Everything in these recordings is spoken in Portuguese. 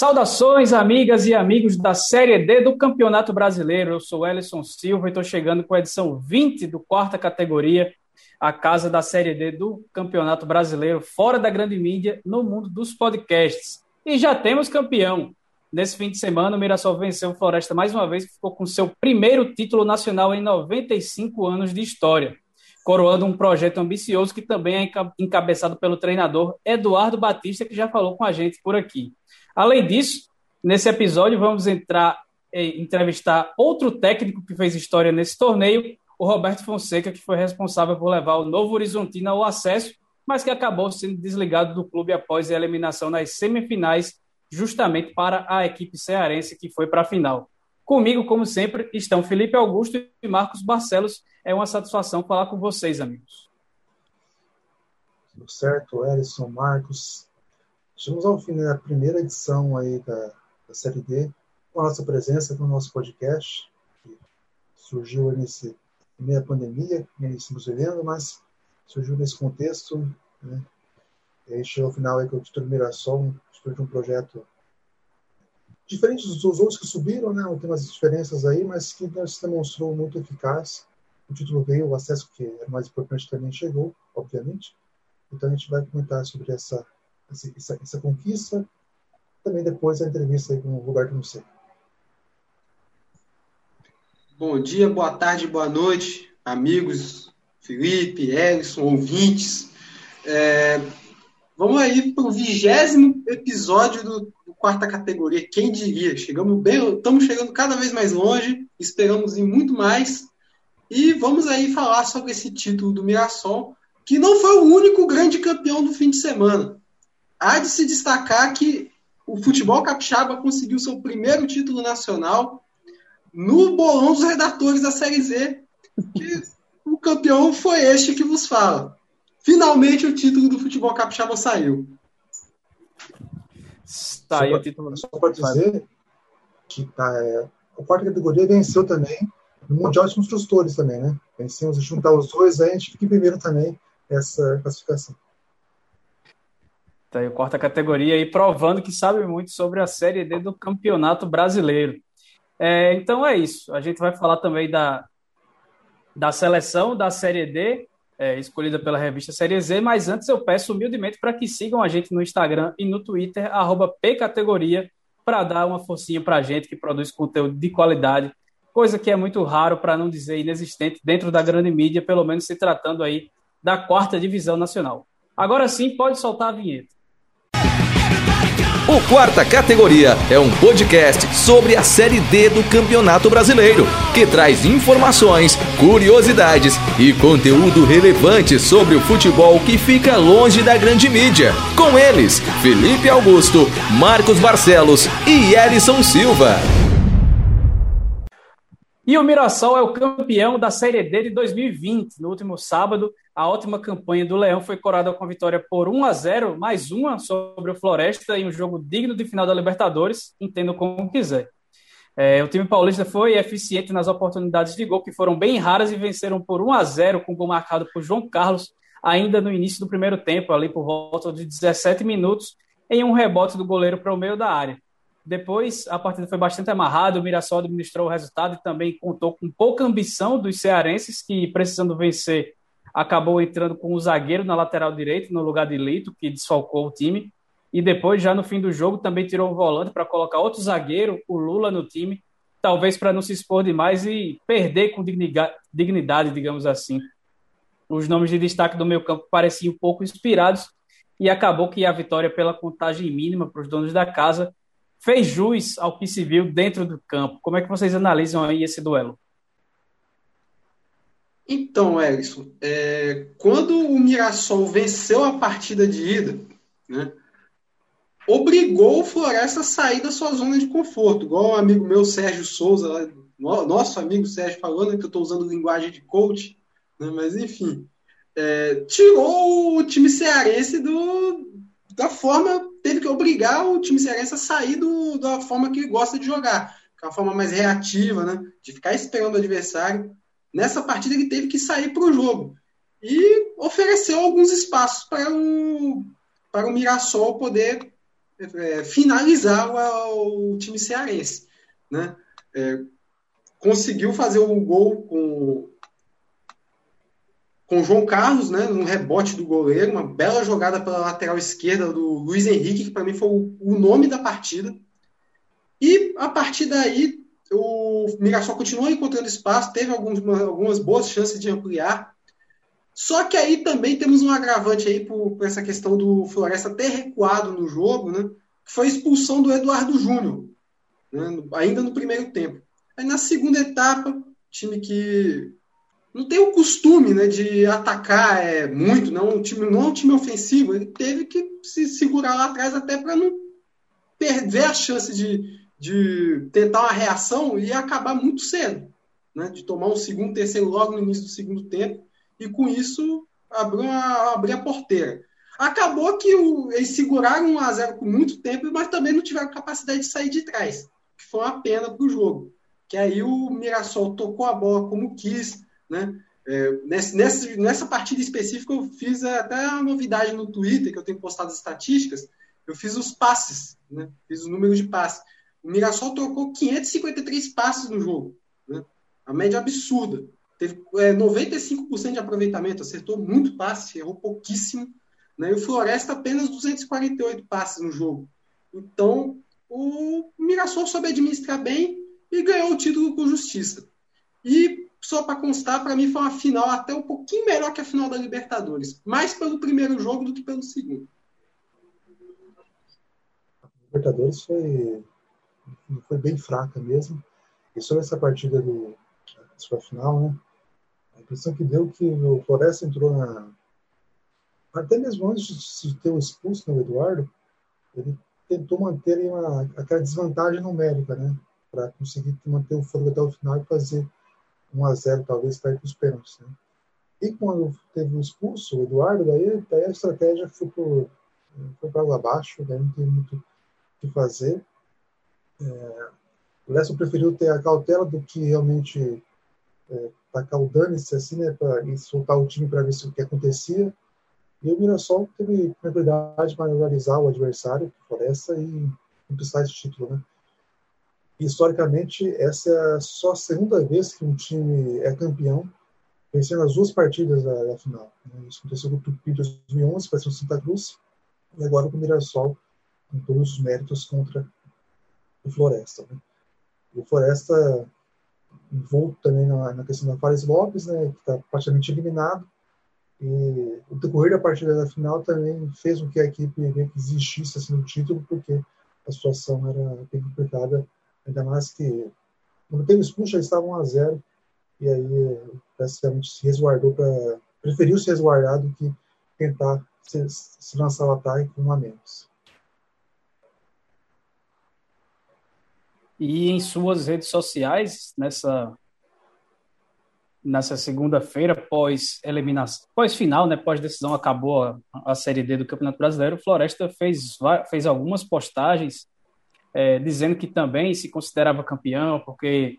Saudações, amigas e amigos da Série D do Campeonato Brasileiro. Eu sou Ellison Silva e estou chegando com a edição 20 do quarta categoria, a casa da Série D do Campeonato Brasileiro, fora da grande mídia, no mundo dos podcasts. E já temos campeão. Nesse fim de semana, o Mirassol venceu o Floresta mais uma vez, ficou com seu primeiro título nacional em 95 anos de história, coroando um projeto ambicioso que também é encabeçado pelo treinador Eduardo Batista, que já falou com a gente por aqui. Além disso, nesse episódio vamos entrar e entrevistar outro técnico que fez história nesse torneio, o Roberto Fonseca, que foi responsável por levar o Novo Horizontino ao acesso, mas que acabou sendo desligado do clube após a eliminação nas semifinais justamente para a equipe cearense que foi para a final. Comigo, como sempre, estão Felipe Augusto e Marcos Barcelos. É uma satisfação falar com vocês, amigos. Tudo certo, Ellison, Marcos. Chegamos ao fim da primeira edição aí da, da Série D, com a nossa presença, com o nosso podcast, que surgiu nesse da pandemia, que estamos vivendo, mas surgiu nesse contexto, né? E aí chegou ao final aí com o título Mirassol, de um projeto diferente dos outros que subiram, né? Tem umas diferenças aí, mas que se demonstrou muito eficaz. O título veio, o acesso que era mais importante também chegou, obviamente. Então a gente vai comentar sobre essa essa, essa, conquista. Também depois a entrevista aí com o Roberto Musset. Bom dia, boa tarde, boa noite, amigos Felipe, Ellison, ouvintes. É, Vamos aí para o vigésimo episódio do, quarta categoria. Quem diria? Chegamos bem, estamos chegando cada vez mais longe, esperamos ir muito mais. E vamos aí falar sobre esse título do Mirassol, que não foi o único grande campeão do fim de semana. Há de se destacar que o futebol capixaba conseguiu seu primeiro título nacional no bolão dos redatores da Série Z, que o campeão foi este que vos fala. Finalmente o título do futebol capixaba saiu. Tá o título. Só para dizer que tá, é, a quarta categoria venceu também no Mundial de Construtores também, né? Vencemos juntar os dois, aí a gente fica em primeiro também essa classificação. Tá aí a quarta categoria aí provando que sabe muito sobre a Série D do Campeonato Brasileiro. É, então é isso. A gente vai falar também da, da seleção da Série D é, escolhida pela revista Série Z, mas antes eu peço humildemente para que sigam a gente no Instagram e no Twitter, arroba pcategoria, para dar uma forcinha para a gente que produz conteúdo de qualidade, coisa que é muito raro, para não dizer inexistente, dentro da grande mídia, pelo menos se tratando aí da quarta divisão nacional. Agora sim, pode soltar a vinheta. O Quarta Categoria é um podcast sobre a Série D do Campeonato Brasileiro, que traz informações, curiosidades e conteúdo relevante sobre o futebol que fica longe da grande mídia. Com eles, Felipe Augusto, Marcos Barcelos e Elison Silva. E o Mirassol é o campeão da Série D de 2020. No último sábado, a ótima campanha do Leão foi corada com a vitória por 1 a 0, mais uma sobre o Floresta em um jogo digno de final da Libertadores, entendo como quiser. É, o time paulista foi eficiente nas oportunidades de gol, que foram bem raras e venceram por 1 a 0 com gol marcado por João Carlos, ainda no início do primeiro tempo, ali por volta de 17 minutos, em um rebote do goleiro para o meio da área. Depois, a partida foi bastante amarrada, o Mirassol administrou o resultado e também contou com pouca ambição dos cearenses, que, precisando vencer, acabou entrando com o zagueiro na lateral direita, no lugar de Lito, que desfalcou o time. E depois, já no fim do jogo, também tirou um volante para colocar outro zagueiro, o Lula, no time, talvez para não se expor demais e perder com dignidade, digamos assim. Os nomes de destaque do meio campo pareciam um pouco inspirados e acabou que a vitória pela contagem mínima para os donos da casa fez jus ao que se viu dentro do campo. Como é que vocês analisam aí esse duelo? Então, Erison, é, quando o Mirassol venceu a partida de ida, né, obrigou o Floresta a sair da sua zona de conforto, igual o amigo meu Sérgio Souza, nosso amigo Sérgio falou, né, que eu estou usando linguagem de coach, né, mas enfim, é, tirou o time cearense do, da forma teve que obrigar o time cearense a sair do, da forma que gosta de jogar, que é uma forma mais reativa, né? De ficar esperando o adversário. Nessa partida ele teve que sair para o jogo e ofereceu alguns espaços para o, para o Mirassol poder é, finalizar o, o, time cearense. Né? É, conseguiu fazer o um gol com com o João Carlos, né, no rebote do goleiro, uma bela jogada pela lateral esquerda do Luiz Henrique, que para mim foi o, nome da partida. E a partir daí, o Mirassol continuou encontrando espaço, teve alguns, algumas boas chances de ampliar. Só que aí também temos um agravante aí por, por essa questão do Floresta ter recuado no jogo, né, que foi a expulsão do Eduardo Júnior, né, ainda no primeiro tempo. Aí na segunda etapa, time que não tem o costume né, de atacar é, muito, não, um time, não é um time ofensivo. Ele teve que se segurar lá atrás até para não perder a chance de, de tentar uma reação e acabar muito cedo. Né, de tomar um segundo, terceiro logo no início do segundo tempo e com isso abrir a, abrir a porteira. Acabou que o, eles seguraram 1 a 0 por muito tempo, mas também não tiveram capacidade de sair de trás, que foi uma pena para o jogo. Que aí o Mirassol tocou a bola como quis, né? É, nessa, nessa partida específica, eu fiz até uma novidade no Twitter, que eu tenho postado as estatísticas. Eu fiz os passes, né? fiz o número de passes. O Mirassol trocou 553 passes no jogo. Né? A média absurda. Teve é, 95% de aproveitamento, acertou muito passe, errou pouquíssimo. Né? E o Floresta apenas 248 passes no jogo. Então, o Mirassol soube administrar bem e ganhou o título com justiça. E só para constar, para mim foi uma final até um pouquinho melhor que a final da Libertadores. Mais pelo primeiro jogo do que pelo segundo. A Libertadores foi, foi bem fraca mesmo. E sobre essa partida do sua final, né? A impressão que deu que o Floresta entrou na. Até mesmo antes de ter o expulso no Eduardo, ele tentou manter uma, aquela desvantagem numérica, né? Para conseguir manter o fogo até o final e fazer 1 a 0 talvez para ir para os pênaltis. Né? E quando teve o expulso, o Eduardo, daí, daí a estratégia foi, por, foi para lá abaixo, daí não tem muito o que fazer. É, o Lessa preferiu ter a cautela do que realmente é, tacar o dane-se assim, né, para soltar o time para ver se o que acontecia. E o Mirassol teve tranquilidade para analisar o adversário, Floresta, e conquistar esse título. Né? historicamente, essa é só a segunda vez que um time é campeão, vencendo as duas partidas da, da final. Isso aconteceu com o Tupi em 2011, para o Santa Cruz, e agora com o Mirassol, com todos os méritos contra o Floresta. Né? O Floresta envolto também na, na questão da Fares Lopes, né, que está praticamente eliminado, e o decorrer da partida da final também fez com que a equipe existisse assim, no título, porque a situação era bem complicada Ainda mais que quando teve expulso já estava 1 a 0 e aí praticamente se resguardou para preferiu se resguardar do que tentar se, se lançar o ataque com um a menos. E em suas redes sociais, nessa nessa segunda-feira, pós eliminação, pós final, né, pós decisão, acabou a, a Série D do Campeonato Brasileiro, o Floresta fez, fez algumas postagens é, dizendo que também se considerava campeão, porque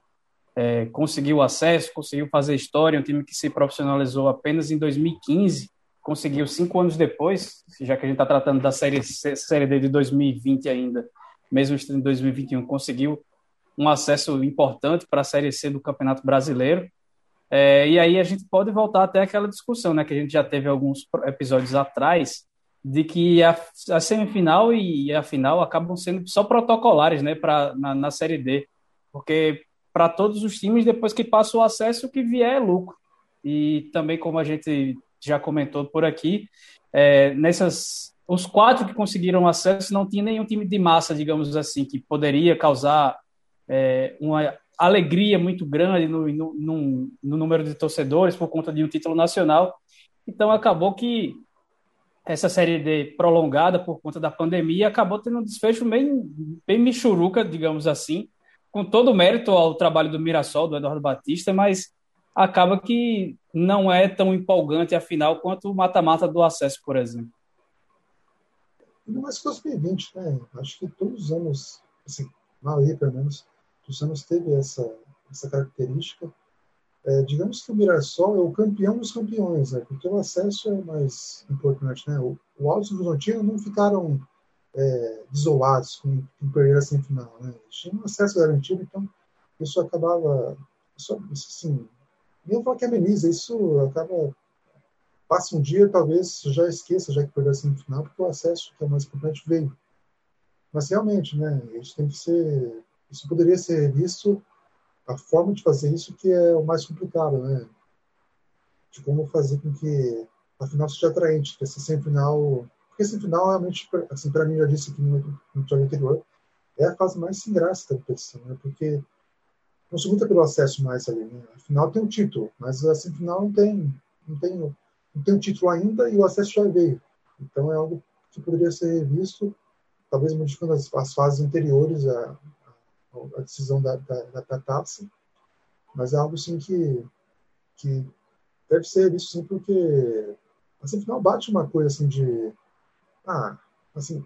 é, conseguiu acesso, conseguiu fazer história, um time que se profissionalizou apenas em 2015, conseguiu cinco anos depois, já que a gente está tratando da série, série D de 2020 ainda, mesmo em 2021, conseguiu um acesso importante para a Série C do Campeonato Brasileiro. É, e aí a gente pode voltar até aquela discussão, né, que a gente já teve alguns episódios atrás, de que a, a, semifinal e a final acabam sendo só protocolares né, pra, na, na Série D, porque para todos os times, depois que passa o acesso, o que vier é lucro. E também, como a gente já comentou por aqui, é, nessas os quatro que conseguiram acesso não tinha nenhum time de massa, digamos assim, que poderia causar é, uma alegria muito grande no, no, no, número de torcedores por conta de um título nacional. Então acabou que essa série D prolongada por conta da pandemia acabou tendo um desfecho bem, bem michuruca, digamos assim, com todo o mérito ao trabalho do Mirassol, do Eduardo Batista, mas acaba que não é tão empolgante a final quanto o mata-mata do acesso, por exemplo. Mais que 2020, né? Acho que todos os anos, assim, na maioria pelo menos, os anos teve essa, essa característica é, digamos que o Mirassol é o campeão dos campeões, né? porque o acesso é mais importante. Né? O, o Altos e o Horizontino não ficaram é, desolados com, perder a semifinal. Né? Eles tinham acesso garantido, então isso acabava. Isso, assim, nem falar que ameniza, isso acaba. Passa um dia, talvez já esqueça, já que perdeu a semifinal, porque o acesso, que é mais importante, veio. Mas realmente, né, a gente tem que ser. Isso poderia ser visto, a forma de fazer isso que é o mais complicado, né? De como fazer com que a final seja atraente, que essa semifinal. Porque a semifinal, realmente, assim, para mim, já disse aqui no, episódio anterior, é a fase mais sem graça da competição, né? Porque não se luta pelo acesso mais ali, né? Afinal, tem um título, mas a semifinal não tem, não tem, não tem um título ainda e o acesso já veio. Então é algo que poderia ser revisto talvez modificando as, as fases anteriores à, à decisão da, da, da, taça, mas é algo sim que, que deve ser visto sim porque assim, final bate uma coisa assim de ah, assim,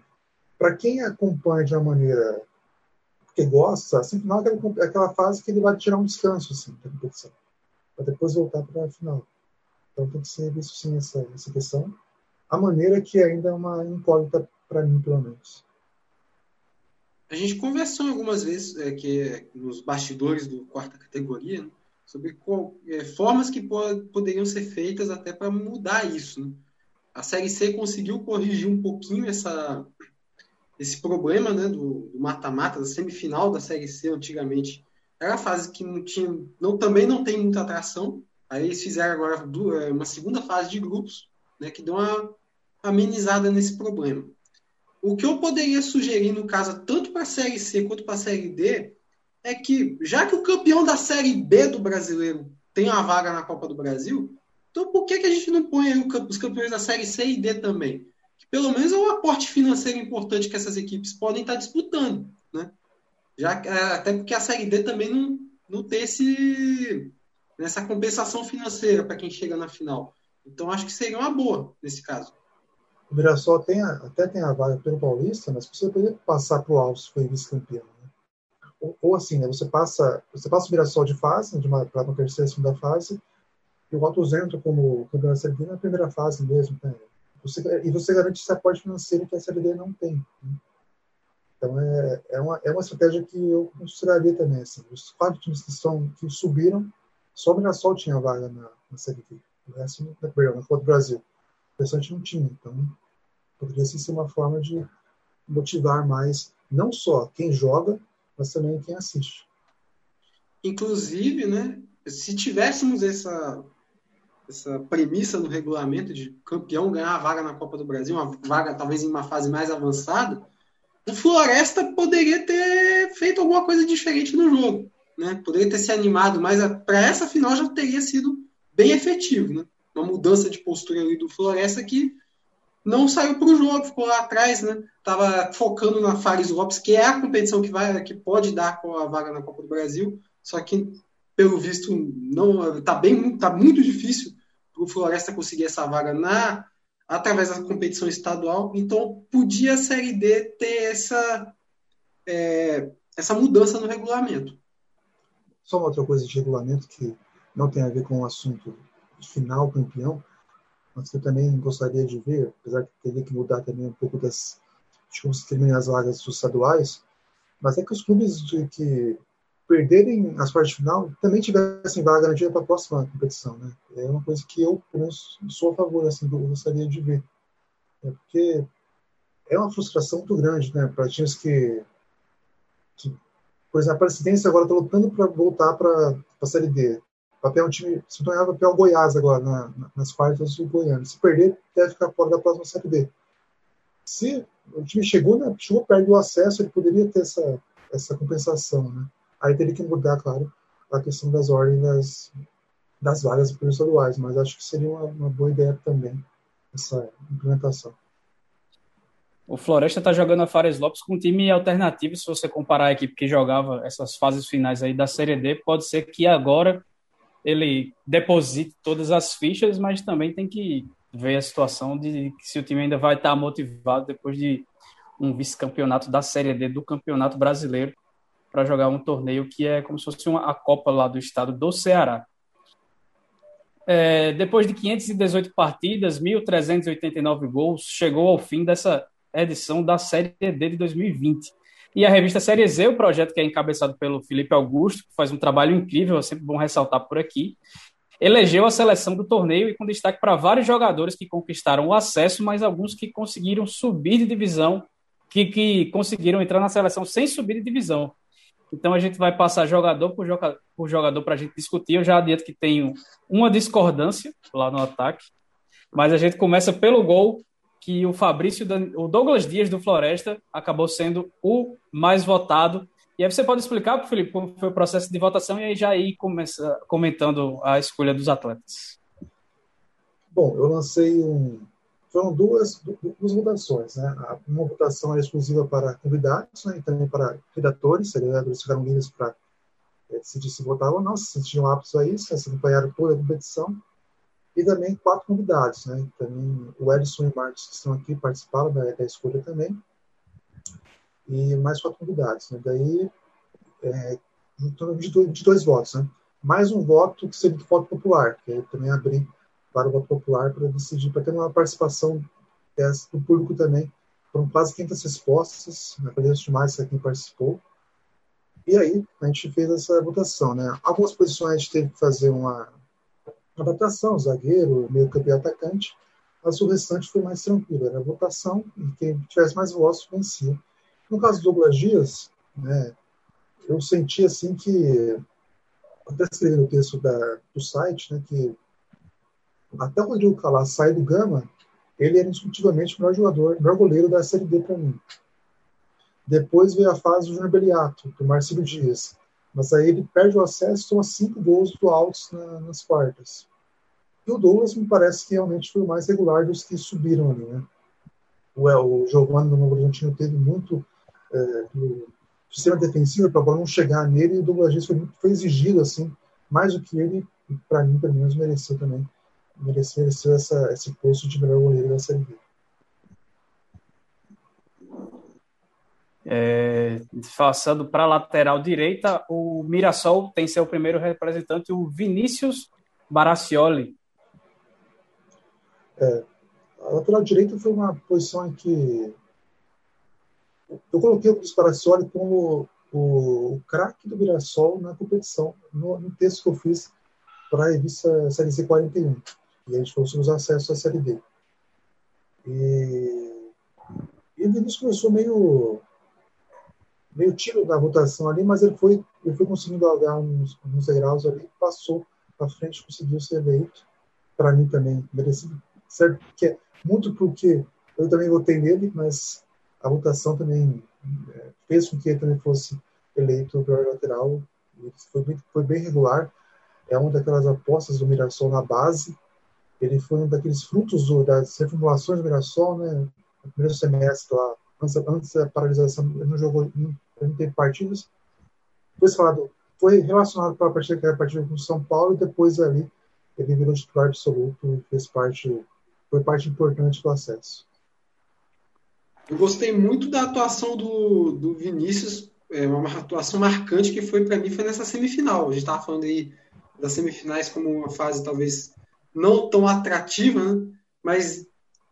para quem acompanha de uma maneira que gosta, assim, final é aquela fase que ele vai tirar um descanso assim, da competição, para depois voltar para a final. Então tem que ser visto sim essa, essa questão. A maneira que ainda é uma incógnita para mim, pelo menos. A gente conversou algumas vezes é, que é, nos bastidores do quarta categoria né, sobre qual, é, formas que po poderiam ser feitas até para mudar isso. Né? A série C conseguiu corrigir um pouquinho essa, esse problema né, do mata-mata, da semifinal da série C antigamente. Era a fase que não tinha, não, também não tem muita atração. Aí eles fizeram agora é, uma segunda fase de grupos, né, que deu uma amenizada nesse problema. O que eu poderia sugerir, no caso, tanto para a Série C quanto para a Série D, é que, já que o campeão da Série B do brasileiro tem uma vaga na Copa do Brasil, então por que, que a gente não põe os campeões da Série C e D também? Que pelo menos é um aporte financeiro importante que essas equipes podem estar disputando. Né? Já, é, até porque a Série D também não, não tem esse, essa compensação financeira para quem chega na final. Então acho que seria uma boa nesse caso. O Mirassol tem até tem a vaga pelo Paulista, mas você poderia passar para o Alves, que foi vice-campeão. Né? Ou, ou, assim, né, você passa você passa o Mirassol de fase, de uma, para uma terceira, segunda fase, e o Altos entra como campeão da Série na primeira fase mesmo. Né? Você, e você garante esse aporte financeiro que a Série não tem. Né? Então é, é, uma, é uma estratégia que eu consideraria também. Assim, os quatro times que, são, que subiram, só o Mirassol tinha vaga na, na Série D. O resto, perdão, na Copa do Brasil restante não tinha. Então, poderia ser uma forma de motivar mais, não só quem joga, mas também quem assiste. Inclusive, né, se tivéssemos essa, essa premissa no regulamento de campeão ganhar a vaga na Copa do Brasil, uma vaga talvez em uma fase mais avançada, o Floresta poderia ter feito alguma coisa diferente no jogo. Né? Poderia ter se animado, mas para essa final já teria sido bem efetivo. Né? Uma mudança de postura ali do Floresta que não saiu para o jogo, ficou lá atrás, né? Tava focando na Fares Lopes, que é a competição que vai, que pode dar com a vaga na Copa do Brasil, só que pelo visto não tá bem, tá muito difícil para o Floresta conseguir essa vaga na através da competição estadual. Então podia a Série D ter essa é, essa mudança no regulamento. Só uma outra coisa de regulamento que não tem a ver com o assunto final campeão, mas que eu também gostaria de ver, apesar que teria que mudar também um pouco das de como se terminam as vagas dos estaduais, mas é que os clubes que perderem as partes final também tivessem vaga garantida para a próxima competição, né? É uma coisa que eu, sou a favor, assim, eu gostaria de ver. É porque é uma frustração muito grande, né, para times que, que por exemplo, a Presidência agora está lutando para voltar para a Série D papel é um time, se não é papel Goiás agora, na, nas quartas do Goiânia. Se perder, deve ficar fora da próxima Série B. Se o time chegou, né, chegou perto do acesso, ele poderia ter essa, essa compensação. Né? Aí teria que mudar, claro, a questão das ordens das, das vagas estaduais, mas acho que seria uma, uma boa ideia também essa implementação. O Floresta está jogando a Fares Lopes com um time alternativo. Se você comparar a equipe que jogava essas fases finais aí da Série D, pode ser que agora ele deposite todas as fichas, mas também tem que ver a situação de se o time ainda vai estar motivado depois de um vice-campeonato da Série D do Campeonato Brasileiro para jogar um torneio que é como se fosse uma, a Copa lá do estado do Ceará. É, depois de 518 partidas, 1.389 gols, chegou ao fim dessa edição da Série D de 2020. E a revista Série Z, o projeto que é encabeçado pelo Felipe Augusto, que faz um trabalho incrível, é sempre bom ressaltar por aqui, elegeu a seleção do torneio e com destaque para vários jogadores que conquistaram o acesso, mas alguns que conseguiram subir de divisão, que, que conseguiram entrar na seleção sem subir de divisão. Então a gente vai passar jogador por, joga, por jogador para a gente discutir. Eu já adianto que tenho uma discordância lá no ataque, mas a gente começa pelo gol que o Fabrício, o Douglas Dias do Floresta acabou sendo o mais votado e aí você pode explicar Felipe como foi o processo de votação e aí já ir começa, comentando a escolha dos atletas. Bom, eu lancei um. Foram duas, duas votações, né? Uma votação era exclusiva para convidados, né? E também para redatores, vereadores ficaram livres para é, decidir se votavam ou não, se sentiam aptos a isso, né? se acompanharam toda a competição. E também quatro convidados, né? Também o Edson e o Marcos, que estão aqui, participaram da, da escolha também e mais quatro convidados. Né? Daí, é, de, dois, de dois votos. Né? Mais um voto que seria de voto popular, que eu também abri para o voto popular para decidir, para ter uma participação dessa, do público também. Foram quase 500 respostas, né? para estimar quem participou. E aí, a gente fez essa votação. Né? Algumas posições a gente teve que fazer uma adaptação, zagueiro, meio campo e atacante, mas o restante foi mais tranquilo. Era a votação e quem tivesse mais votos vencia. No caso do Douglas Dias, né, eu senti assim que, até escrevi no texto da, do site, né, que até o Rodrigo Calá sai do Gama, ele era indiscutivelmente o melhor jogador, o melhor goleiro da Série D para mim. Depois veio a fase do Júnior Beliato, do Marcelo Dias. Mas aí ele perde o acesso toma cinco gols do Altos na, nas quartas. E o Douglas me parece que realmente foi o mais regular dos que subiram ali, né? O, o Giovanni do Novo Horizontino teve muito é, do sistema defensivo para a bola não chegar nele, e o Douglas foi, foi exigido assim, mais do que ele, para mim, pelo menos, mereceu também. Mereceu, mereceu essa, esse posto de melhor goleiro da Série B. É, passando para a lateral direita, o Mirassol tem seu primeiro representante, o Vinícius Baracioli. É, a lateral direita foi uma posição em que eu coloquei o Sparacioli como o, o craque do Mirassol na competição, no, no, texto que eu fiz para a revista Série C 41. E a gente falou sobre os acessos à Série D. E, e o Vinícius começou meio meio tiro da votação ali, mas ele foi, ele foi conseguindo galgar uns, uns degraus ali, passou para frente, conseguiu ser eleito. Para mim também, merecido. Certo? Que é muito porque eu também votei nele, mas a votação também é, fez com que ele também fosse eleito para lateral. Foi bem, foi bem regular. É uma daquelas apostas do Mirassol na base. Ele foi um daqueles frutos do, das reformulações do Mirassol, né? No primeiro semestre lá, antes, antes da paralisação, ele não jogou, não, não teve partidas. Foi falado, foi relacionado para a partida que era a partida com São Paulo e depois ali ele virou titular absoluto e fez parte, foi parte importante do acesso. Eu gostei muito da atuação do, do Vinícius, é uma atuação marcante que foi para mim foi nessa semifinal. A gente estava falando aí das semifinais como uma fase talvez não tão atrativa, né? mas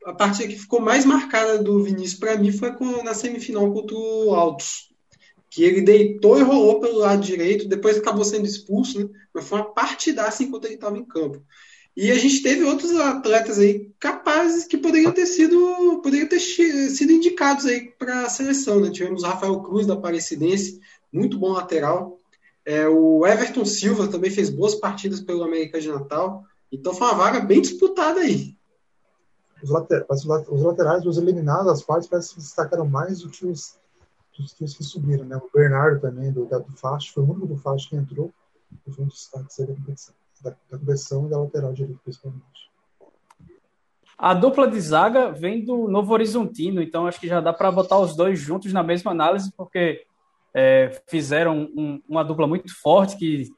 a partida que ficou mais marcada do Vinícius para mim foi na semifinal contra o Altos, que ele deitou e rolou pelo lado direito, depois acabou sendo expulso, né? mas foi uma partidaça enquanto ele estava em campo. E a gente teve outros atletas aí capazes que poderiam ter sido, poderiam ter sido indicados aí para a seleção. Né? Tivemos o Rafael Cruz da Aparecidense, muito bom lateral. É, o Everton Silva também fez boas partidas pelo América de Natal. Então foi uma vaga bem disputada aí. Os, later, os laterais, os eliminados, as partes parece que se destacaram mais do que os, dos que, subiram. Né? O Bernardo também, do, do Fast, foi o único do Fast que entrou e foi um destaque da competição da, da conversão e da lateral direita, principalmente. A dupla de zaga vem do Novo Horizontino, então acho que já dá para botar os dois juntos na mesma análise, porque é, fizeram um, uma dupla muito forte que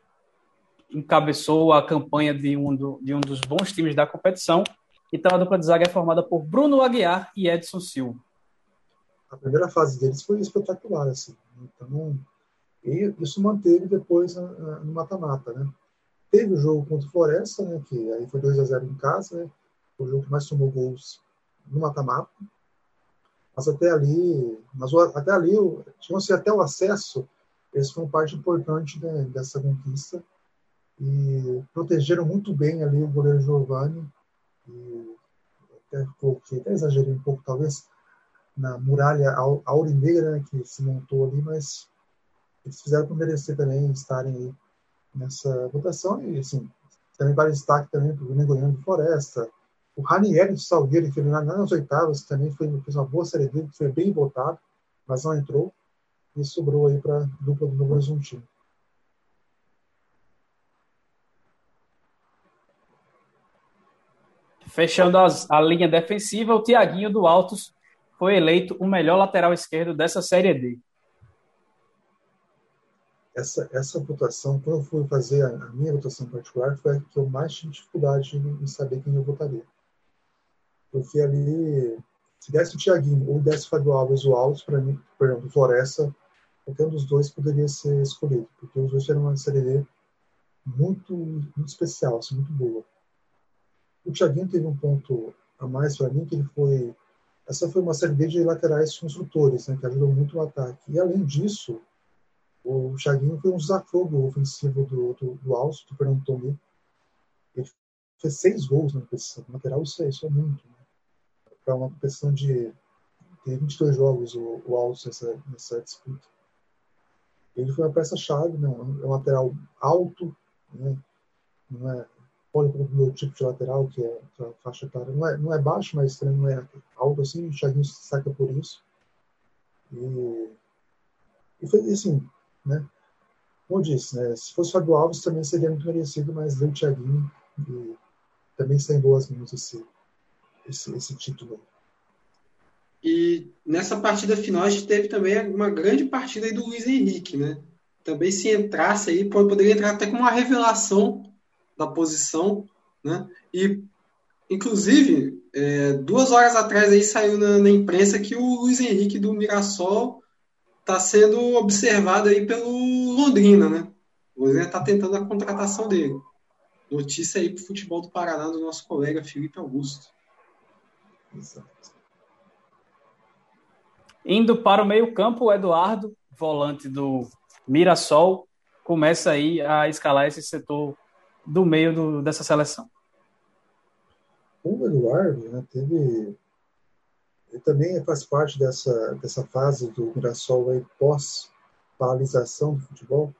encabeçou a campanha de um, do, de um dos bons times da competição. Então a dupla de zaga é formada por Bruno Aguiar e Edson Silva. A primeira fase deles foi espetacular, assim. Então, e isso manteve depois no mata-mata, né? Teve o jogo contra o Floresta, né, que aí foi 2 a 0 em casa, né, o jogo que mais tomou gols no mata-mata. Mas até ali, mas até ali, tinham-se até o acesso, eles foram parte importante né, dessa conquista e protegeram muito bem ali o goleiro Giovanni. E até, até exagerei um pouco, talvez, na muralha aurinegra né, que se montou ali, mas eles fizeram para merecer também estarem aí nessa votação. E, assim, também vale destaque também para o Negoriano de Floresta, o Ranieri de Salgueiro, que foi nas oitavas, também foi, fez uma boa série dele, foi bem votado, mas não entrou, e sobrou aí para a dupla do Novo Horizontino. Fechando as, a linha defensiva, o Tiaguinho do Altos foi eleito o melhor lateral esquerdo dessa Série D. Essa, essa votação, quando eu fui fazer a, a minha votação particular, foi a que eu mais tive dificuldade em, em saber quem eu votaria. Porque ali, se desse o Tiaguinho ou desse o Fábio Alves o Altos, para mim, perdão, do Floresta, qualquer um dos dois poderia ser escolhido, porque os dois eram uma Série D muito, muito especial, assim, muito boa. O Thiaguinho teve um ponto a mais para mim, que ele foi. Essa foi uma série de laterais construtores, né, que ajudou muito o ataque. E além disso, o Thiaguinho foi um desafogo ofensivo do, do, do Alce, do Fernando Tomé. Ele fez seis gols na competição. lateral, isso é, isso é muito. Né? Para uma competição de. Tem 22 jogos o, o Alce nessa, nessa disputa. Ele foi uma peça-chave, né? é um lateral alto, né? não é meu tipo de lateral, que é a faixa etária, não é, não é baixo, mas não é alto assim, o Thiaguinho se saca por isso. E, e foi assim, né? Como eu disse, né? se fosse o Fábio Alves também seria muito merecido, mas deu o Thiaguinho e também está em boas mãos esse, esse, esse título. E nessa partida final a gente teve também uma grande partida aí do Luiz Henrique, né? Também se entrasse aí, poderia entrar até como uma revelação da posição, né? E, inclusive, é, duas horas atrás aí saiu na, na, imprensa que o Luiz Henrique do Mirassol está sendo observado aí pelo Londrina, né? O Londrina está tentando a contratação dele. Notícia aí para o futebol do Paraná do nosso colega Felipe Augusto. Exato. Indo para o meio-campo, o Eduardo, volante do Mirassol, começa aí a escalar esse setor do meio do, dessa seleção. O Eduardo né, teve. Ele também faz parte dessa, dessa fase do Mirassol pós-paralisação do futebol.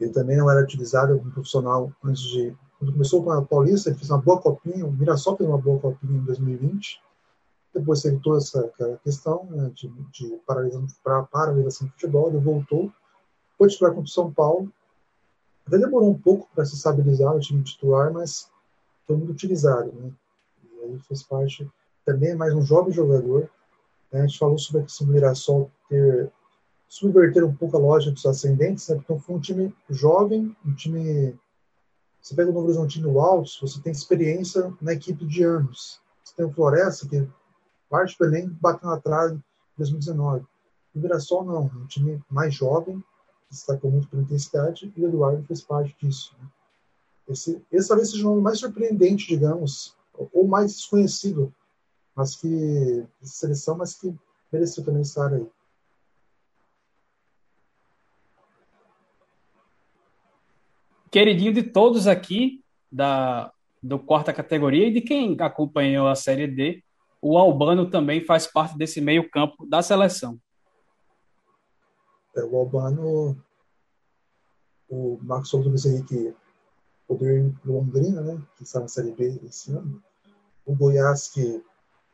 Ele também não era utilizado como profissional antes de. Quando começou com a Paulista, ele fez uma boa copinha. O Mirassol fez uma boa copinha em 2020. Depois teve toda essa questão né, de, de paralisação, paralisação do futebol. Ele voltou, foi titular contra o São Paulo até demorou um pouco para se estabilizar no time titular, mas foi muito utilizado. Né? E aí fez parte. Também é mais um jovem jogador. Né? A gente falou sobre a questão do Mirassol ter subverter um pouco a lógica dos ascendentes, né? então foi um time jovem, um time. Você pega o Novo Horizontino Altos, você tem experiência na equipe de anos. Você tem o Floresta, que parte do Enem bateu trave em 2019. O Mirassol não, é um time mais jovem, destacou muito pela intensidade, e Eduardo fez parte disso. Né? Esse, esse talvez seja o nome mais surpreendente, digamos, ou mais desconhecido, mas que seleção, mas que mereceu também estar aí. Queridinho de todos aqui da do quarta categoria e de quem acompanhou a Série D, o Albano também faz parte desse meio campo da seleção. É, o Albano, o Marcos Souza disse aí que poder Londrina, né, que está na Série B esse ano, o Goiás que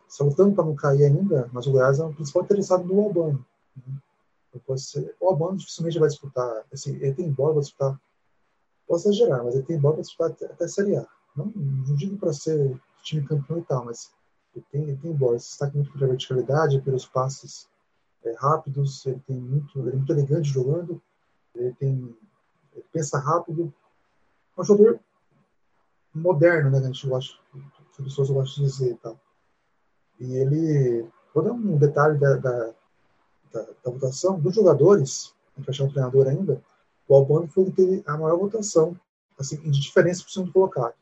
está lutando para não cair ainda, mas o Goiás é o principal interessado no Albano. Né? Então, ser, o Albano dificilmente vai disputar, assim, ele tem bola para disputar, posso exagerar, mas ele tem bola para disputar até, até a Série A. Não, não digo para ser time campeão e tal, mas ele tem, ele tem bola, se destaca muito pela verticalidade, pelos passes é, rápidos, ele tem muito, ele é muito elegante jogando, ele tem, ele pensa rápido, é um jogador moderno, né, a gente gosta, que as pessoas gostam de dizer tal. E ele, vou dar um detalhe da, da, da, da votação, dos jogadores, a gente vai o treinador ainda, o Albano foi o que teve a maior votação, assim, de diferença por cento colocado,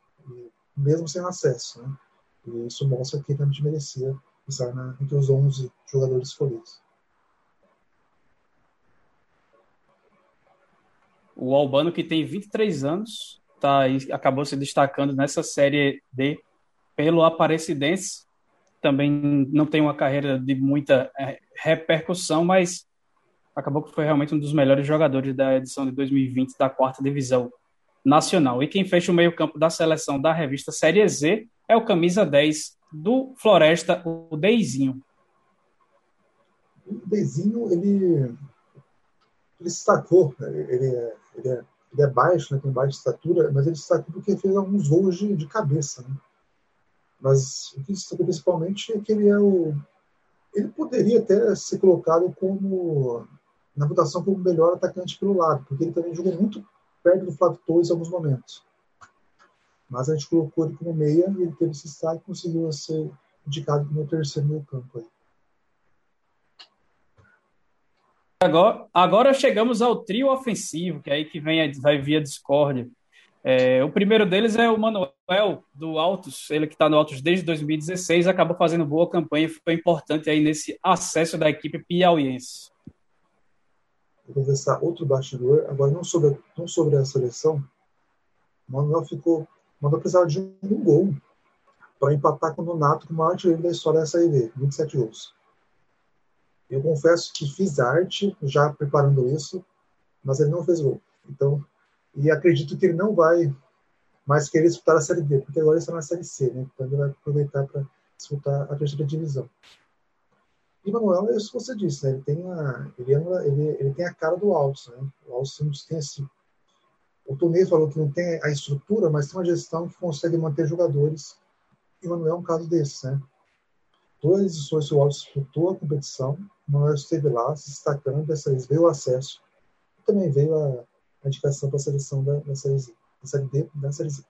mesmo sem acesso, né, e isso mostra que realmente merecia estar na, entre os 11 jogadores escolhidos. O Albano, que tem 23 anos, tá, acabou se destacando nessa Série D pelo Aparecidense. Também não tem uma carreira de muita é, repercussão, mas acabou que foi realmente um dos melhores jogadores da edição de 2020 da quarta divisão nacional. E quem fecha o meio-campo da seleção da revista Série Z é o camisa 10 do Floresta, o Deizinho. O Deizinho, ele, ele se destacou, né? ele é, ele é, ele é baixo, né? tem baixa estatura, mas ele se destacou porque fez alguns gols de, de cabeça. Né? Mas o que destacou principalmente é que ele é o. Ele poderia até ser colocado como na votação como melhor atacante pelo lado, porque ele também jogou muito perto do Flávio Torres em alguns momentos. Mas a gente colocou ele como meia e ele teve esse destaque e conseguiu ser indicado como terceiro meio campo. Aí. Agora, agora chegamos ao trio ofensivo, que é aí que vem vai via discórdia. É, o primeiro deles é o Manuel, do Altos, ele que está no Altos desde 2016, acabou fazendo boa campanha, foi importante aí nesse acesso da equipe piauiense vou conversar outro bastidor, agora não sobre, não sobre a seleção. O Manuel ficou. O Manuel precisava de um gol para empatar com o Donato, com o maior artilheiro da história da Série B, 27 gols. Eu confesso que fiz arte já preparando isso, mas ele não fez gol. Então, e acredito que ele não vai mais querer disputar a Série B, porque agora ele está na Série C, né? Então ele vai aproveitar para disputar a terceira divisão. E Manuel é isso que você disse, né? Ele tem a, ele, anda, ele, ele tem a cara do Altos, né? O Altos tem assim. O Tonei falou que não tem a estrutura, mas tem uma gestão que consegue manter jogadores. E Manuel é um caso desses, né? O Altos disputou a competição, o Manuel esteve lá, se destacando, dessa vez veio o acesso. E também veio a, a indicação para a seleção da, da Série Z, da Série D, da Série Z.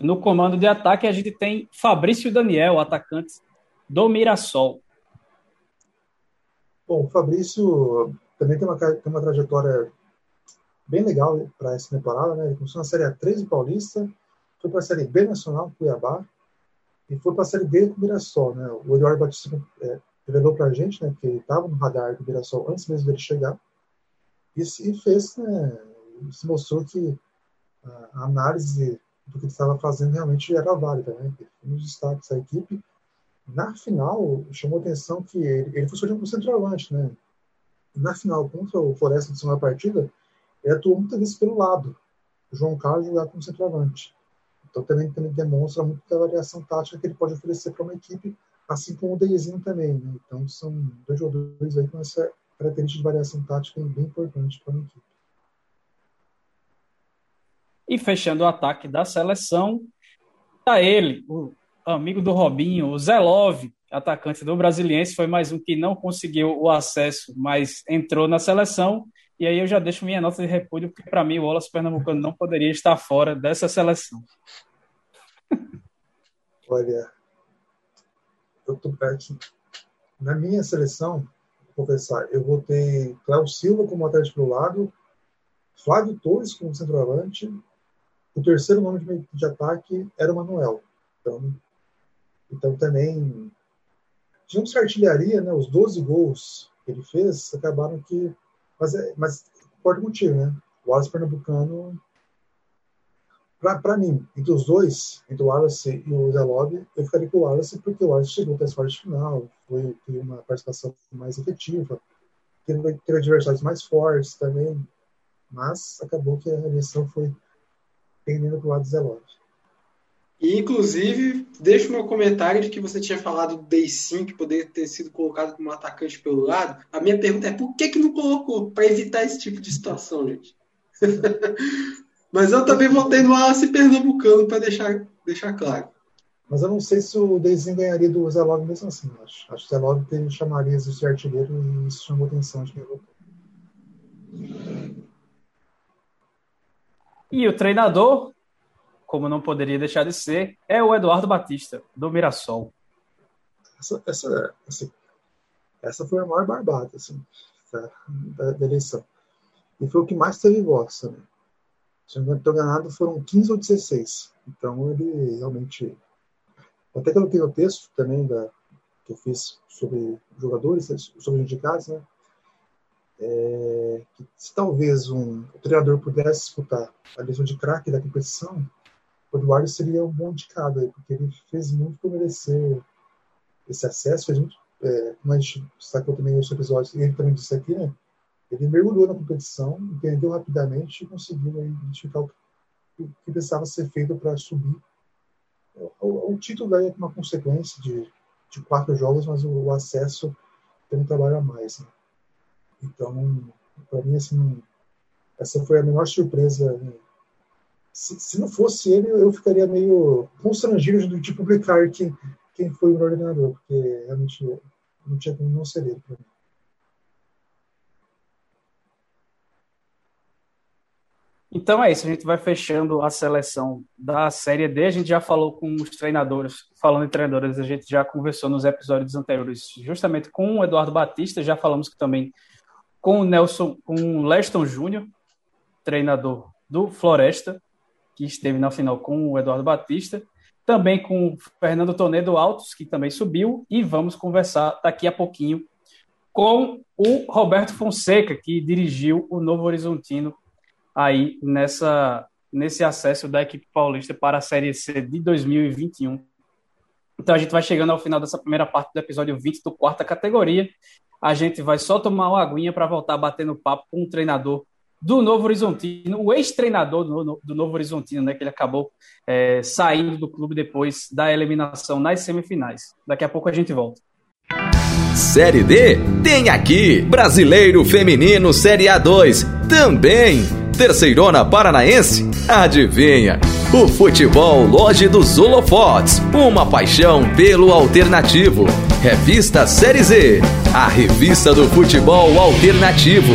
No comando de ataque, a gente tem Fabrício Daniel, atacante do Mirassol. Bom, o Fabrício também tem uma, tem uma trajetória bem legal para essa temporada. Né? Ele começou na Série A3 do Paulista, foi para a Série B Nacional, Cuiabá, e foi para a Série D com o Mirassol. Né? O Eduardo Batista é, revelou para a gente né, que ele estava no radar do Mirassol antes mesmo dele chegar, e, e fez, né, se mostrou que a análise do que ele estava fazendo realmente era válida. Né? Um dos destaques da equipe. Na final, chamou atenção que ele, ele foi surgindo como centroavante. Né? Na final, contra o Floresta de segunda partida, ele atuou muitas vezes pelo lado. O João Carlos jogar como centroavante. Então também, também demonstra muito da variação tática que ele pode oferecer para uma equipe, assim como o Deizinho também. Né? Então são dois jogadores aí com essa característica de variação tática bem importante para uma equipe. E fechando o ataque da seleção, tá ele, o amigo do Robinho, o Zé Love, atacante do Brasiliense, foi mais um que não conseguiu o acesso, mas entrou na seleção. E aí eu já deixo minha nota de repúdio, porque para mim o Wallace Pernambucano não poderia estar fora dessa seleção. Olha, eu tô perto. Na minha seleção, vou confessar, eu votei Cléo Silva como atleta do lado, Flávio Torres como centroavante, o terceiro nome de, de ataque era o Manuel. Então, então também tínhamos artilharia, né? Os 12 gols que ele fez acabaram que. Mas, é, mas por motivo, né? O Wallace Pernambucano. Para mim, entre os dois, entre o Wallace e o Zé Lobby, eu ficaria com o Wallace porque o Wallace chegou até as quartas de final, foi, teve uma participação mais efetiva, teve, teve adversários mais fortes também, mas acabou que a eleição foi pendendo para o lado zeloso. E, inclusive, deixo meu comentário de que você tinha falado do Day 5 que poderia ter sido colocado como atacante pelo lado. A minha pergunta é por que, que não colocou? Para evitar esse tipo de situação, gente. Mas eu também voltei no Wallace Pernambucano para deixar, deixar claro. Mas eu não sei se o Deizinho ganharia do Zé Love mesmo assim. Acho, acho que o Zé Love chamaria de artilheiro e isso chamou atenção de quem. E o treinador, como não poderia deixar de ser, é o Eduardo Batista, do Mirassol. Essa, essa, essa, essa foi a maior barbada assim, da, da, eleição. E foi o que mais teve voz também. se não estou enganado, foram 15 ou 16. Então ele realmente. Até que eu tenho o texto também da, que eu fiz sobre jogadores, sobre os indicados, né? É, que se talvez um treinador pudesse disputar a lição de craque da competição, o Eduardo seria um bom indicado aí, porque ele fez muito para merecer esse acesso, fez muito, é, como a gente destacou também nesse episódio, e ele também disse aqui, né? Ele mergulhou na competição, entendeu rapidamente e conseguiu aí, identificar o que, precisava ser feito para subir. O, o, título daí é uma consequência de, de quatro jogos, mas o, o acesso tem um trabalho a mais. Né? Então, para mim, assim, essa foi a menor surpresa. Né? Se, se, não fosse ele, eu ficaria meio constrangido de publicar quem, quem foi o melhor treinador, porque realmente não tinha como não ser ele para mim. Então é isso, a gente vai fechando a seleção da Série D. A gente já falou com os treinadores, falando em treinadores, a gente já conversou nos episódios anteriores, justamente com o Eduardo Batista, já falamos também com o Nelson, com o Leston Júnior, treinador do Floresta, que esteve na final com o Eduardo Batista, também com o Fernando Tonedo Altos, que também subiu, e vamos conversar daqui a pouquinho com o Roberto Fonseca, que dirigiu o Novo Horizontino aí nessa, nesse acesso da equipe paulista para a Série C de 2021. Então a gente vai chegando ao final dessa primeira parte do episódio 20 do quarta categoria. A gente vai só tomar uma aguinha para voltar batendo papo com o treinador do Novo Horizontino, o ex-treinador do, do, Novo Horizontino, né, que ele acabou é, saindo do clube depois da eliminação nas semifinais. Daqui a pouco a gente volta. Série D tem aqui Brasileiro Feminino Série A2 também Terceirona Paranaense? Adivinha? O futebol Loja dos Holofotes, uma paixão pelo alternativo. Revista Série Z, a revista do futebol alternativo.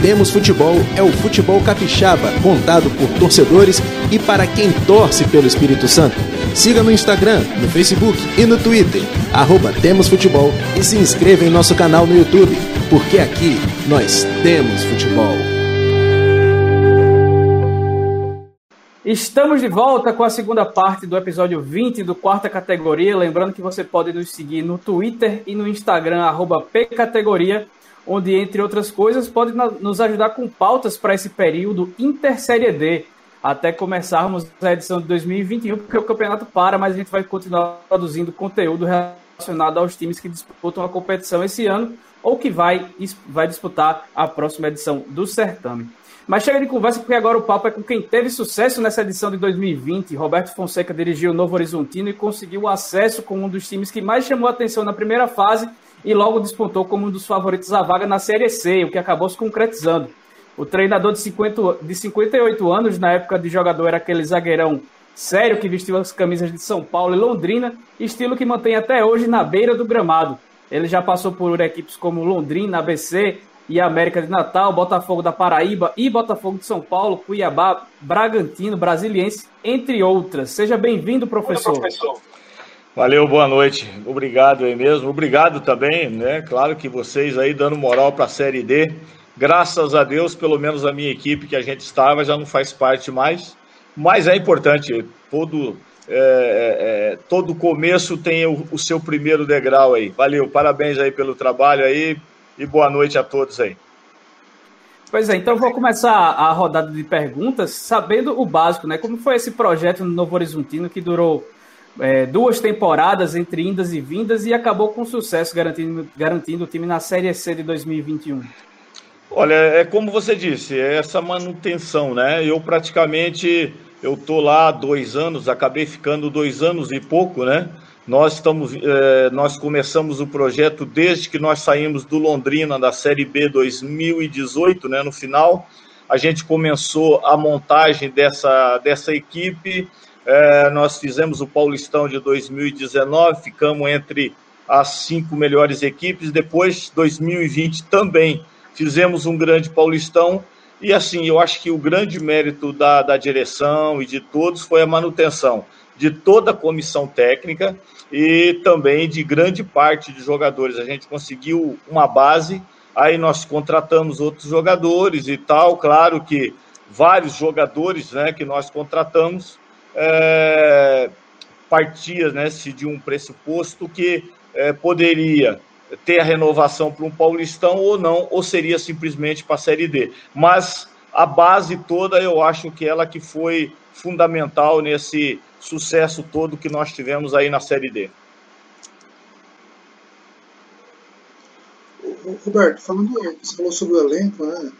Temos Futebol é o futebol capixaba, contado por torcedores e para quem torce pelo Espírito Santo. Siga no Instagram, no Facebook e no Twitter, arroba Temos Futebol e se inscreva em nosso canal no YouTube, porque aqui nós temos futebol. Estamos de volta com a segunda parte do episódio 20 do quarta categoria. Lembrando que você pode nos seguir no Twitter e no Instagram, arroba pcategoria onde, entre outras coisas, pode nos ajudar com pautas para esse período Intersérie D, até começarmos a edição de 2021, porque o campeonato para, mas a gente vai continuar produzindo conteúdo relacionado aos times que disputam a competição esse ano ou que vai, vai disputar a próxima edição do certame. Mas chega de conversa, porque agora o papo é com quem teve sucesso nessa edição de 2020. Roberto Fonseca dirigiu o Novo Horizontino e conseguiu acesso com um dos times que mais chamou a atenção na primeira fase e logo despontou como um dos favoritos à vaga na Série C, o que acabou se concretizando. O treinador de, 50, de 58 anos, na época de jogador, era aquele zagueirão sério que vestiu as camisas de São Paulo e Londrina, estilo que mantém até hoje na beira do gramado. Ele já passou por equipes como Londrina, ABC e América de Natal, Botafogo da Paraíba e Botafogo de São Paulo, Cuiabá, Bragantino, Brasiliense, entre outras. Seja bem-vindo, professor. Olá, professor. Valeu, boa noite. Obrigado aí mesmo. Obrigado também, né? Claro que vocês aí dando moral para a Série D. Graças a Deus, pelo menos a minha equipe que a gente estava já não faz parte mais. Mas é importante, todo, é, é, é todo começo tem o, o seu primeiro degrau aí. Valeu, parabéns aí pelo trabalho aí e boa noite a todos aí. Pois é, então vou começar a rodada de perguntas sabendo o básico, né? Como foi esse projeto no Novo Horizontino que durou é, duas temporadas entre indas e vindas e acabou com sucesso, garantindo, garantindo o time na Série C de 2021. Olha, é como você disse, é essa manutenção, né? Eu praticamente, eu tô lá há dois anos, acabei ficando dois anos e pouco, né? Nós estamos, é, nós começamos o projeto desde que nós saímos do Londrina da Série B 2018, né? No final, a gente começou a montagem dessa, dessa equipe. É, nós fizemos o Paulistão de 2019, ficamos entre as cinco melhores equipes. Depois, 2020 também fizemos um grande Paulistão. E assim, eu acho que o grande mérito da, da direção e de todos foi a manutenção de toda a comissão técnica e também de grande parte de jogadores. A gente conseguiu uma base, aí nós contratamos outros jogadores e tal. Claro que vários jogadores né, que nós contratamos é, né, de um pressuposto que é, poderia ter a renovação para um Paulistão ou não, ou seria simplesmente para a Série D. Mas a base toda, eu acho que ela que foi fundamental nesse sucesso todo que nós tivemos aí na Série D. Roberto, falando, você falou sobre o elenco, né?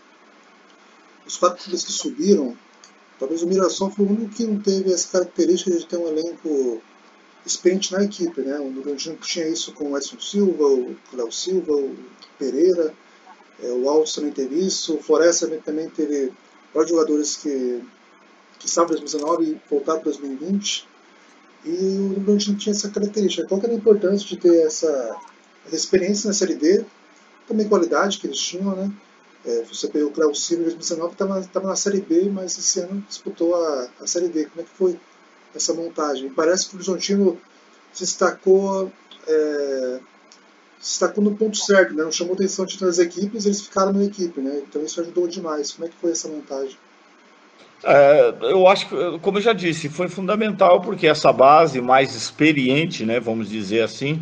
Os quatro times que subiram, talvez o Mirassol foi o único que não teve essa característica de ter um elenco experiente na equipe, né? O Bragantino tinha isso com o Edson Silva, o Léo Silva, o Pereira, é, o Alves também teve isso, o Floresta também teve vários jogadores que, que estavam em 2019 e voltaram para 2020. E o Bragantino tinha essa característica. Qual que era a importância de ter essa, essa experiência na Série D, também qualidade que eles tinham, né? É, você pegou o Silva em 2019, estava na Série B, mas esse ano disputou a, a Série D. Como é que foi essa montagem. Parece que o Horizontino se destacou, é, se destacou no ponto certo, né? não chamou atenção de outras equipes, eles ficaram na equipe, né? então isso ajudou demais. Como é que foi essa montagem? É, eu acho que, como eu já disse, foi fundamental porque essa base mais experiente, né, vamos dizer assim,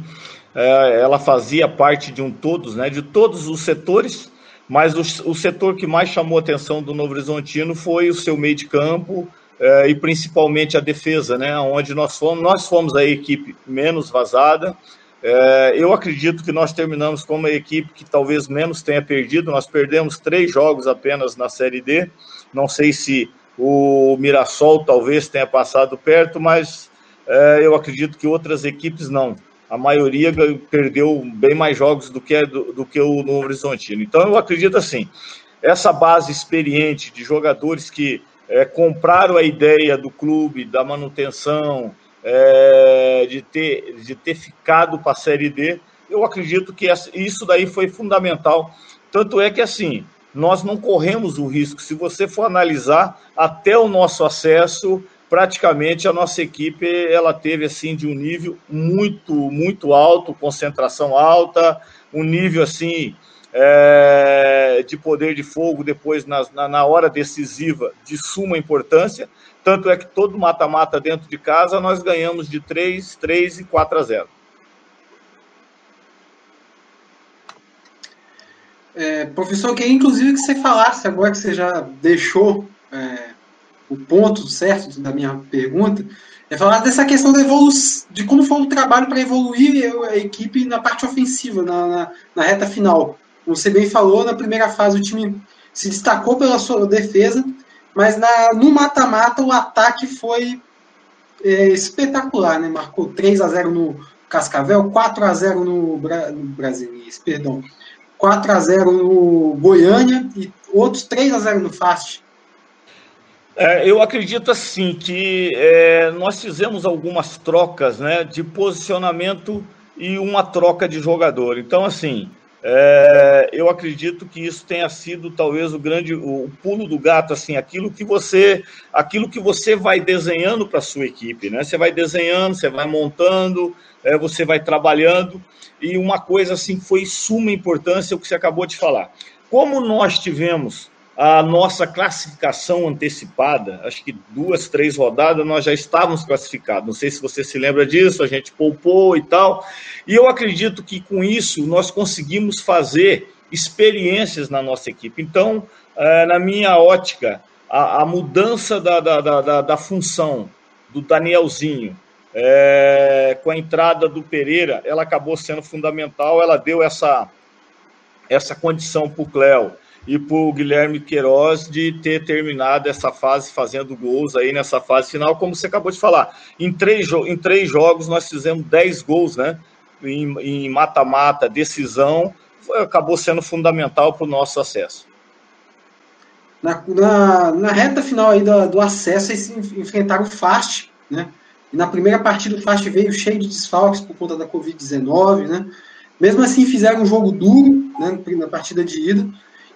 é, ela fazia parte de um todos, né, de todos os setores, mas o, o setor que mais chamou a atenção do Novo Horizontino foi o seu meio de campo, é, e principalmente a defesa, né, onde nós fomos, nós fomos a equipe menos vazada. É, eu acredito que nós terminamos como a equipe que talvez menos tenha perdido. Nós perdemos três jogos apenas na Série D. Não sei se o Mirassol talvez tenha passado perto, mas é, eu acredito que outras equipes não. A maioria perdeu bem mais jogos do que, do, do que o Novo Horizontino. Então eu acredito assim, essa base experiente de jogadores que é, compraram a ideia do clube, da manutenção, é, de, ter, de ter ficado para a Série D, eu acredito que isso daí foi fundamental. Tanto é que, assim, nós não corremos o risco. Se você for analisar, até o nosso acesso, praticamente a nossa equipe ela teve assim de um nível muito muito alto, concentração alta, um nível assim é, de poder de fogo depois na, na, na, hora decisiva de suma importância. Tanto é que todo mata-mata dentro de casa nós ganhamos de 3, 3 e 4 a 0. É, professor, queria inclusive que você falasse, agora que você já deixou é, o ponto certo da minha pergunta, é falar dessa questão da de como foi o trabalho para evoluir a equipe na parte ofensiva, na, na, na reta final você bem falou, na primeira fase o time se destacou pela sua defesa, mas na, no mata-mata o ataque foi é, espetacular, né? Marcou 3 a 0 no Cascavel, 4 a 0 no, Bra no Brasiliense, perdão. 4 a 0 no Goiânia e outros 3 a 0 no Fast. É, eu acredito assim que é, nós fizemos algumas trocas né, de posicionamento e uma troca de jogador. Então, assim, é, eu acredito que isso tenha sido talvez o grande o pulo do gato, assim, aquilo que você aquilo que você vai desenhando para a sua equipe, né? Você vai desenhando, você vai montando, é, você vai trabalhando e uma coisa assim foi suma importância o que você acabou de falar. Como nós tivemos a nossa classificação antecipada, acho que duas, três rodadas nós já estávamos classificados. Não sei se você se lembra disso, a gente poupou e tal. E eu acredito que com isso nós conseguimos fazer experiências na nossa equipe. Então, é, na minha ótica, a, a mudança da, da, da, da, função do Danielzinho é, com a entrada do Pereira, ela acabou sendo fundamental, ela deu essa, essa condição para o Cléo e para o Guilherme Queiroz de ter terminado essa fase fazendo gols aí nessa fase final, como você acabou de falar. Em três, em três jogos nós fizemos dez gols, né? Em mata-mata, decisão, foi, acabou sendo fundamental para o nosso acesso. Na, na, na reta final aí do, do acesso, eles enfrentaram o Fast, né? E na primeira partida o Fast veio cheio de desfalques por conta da Covid-19, né? Mesmo assim fizeram um jogo duro né, na partida de ida.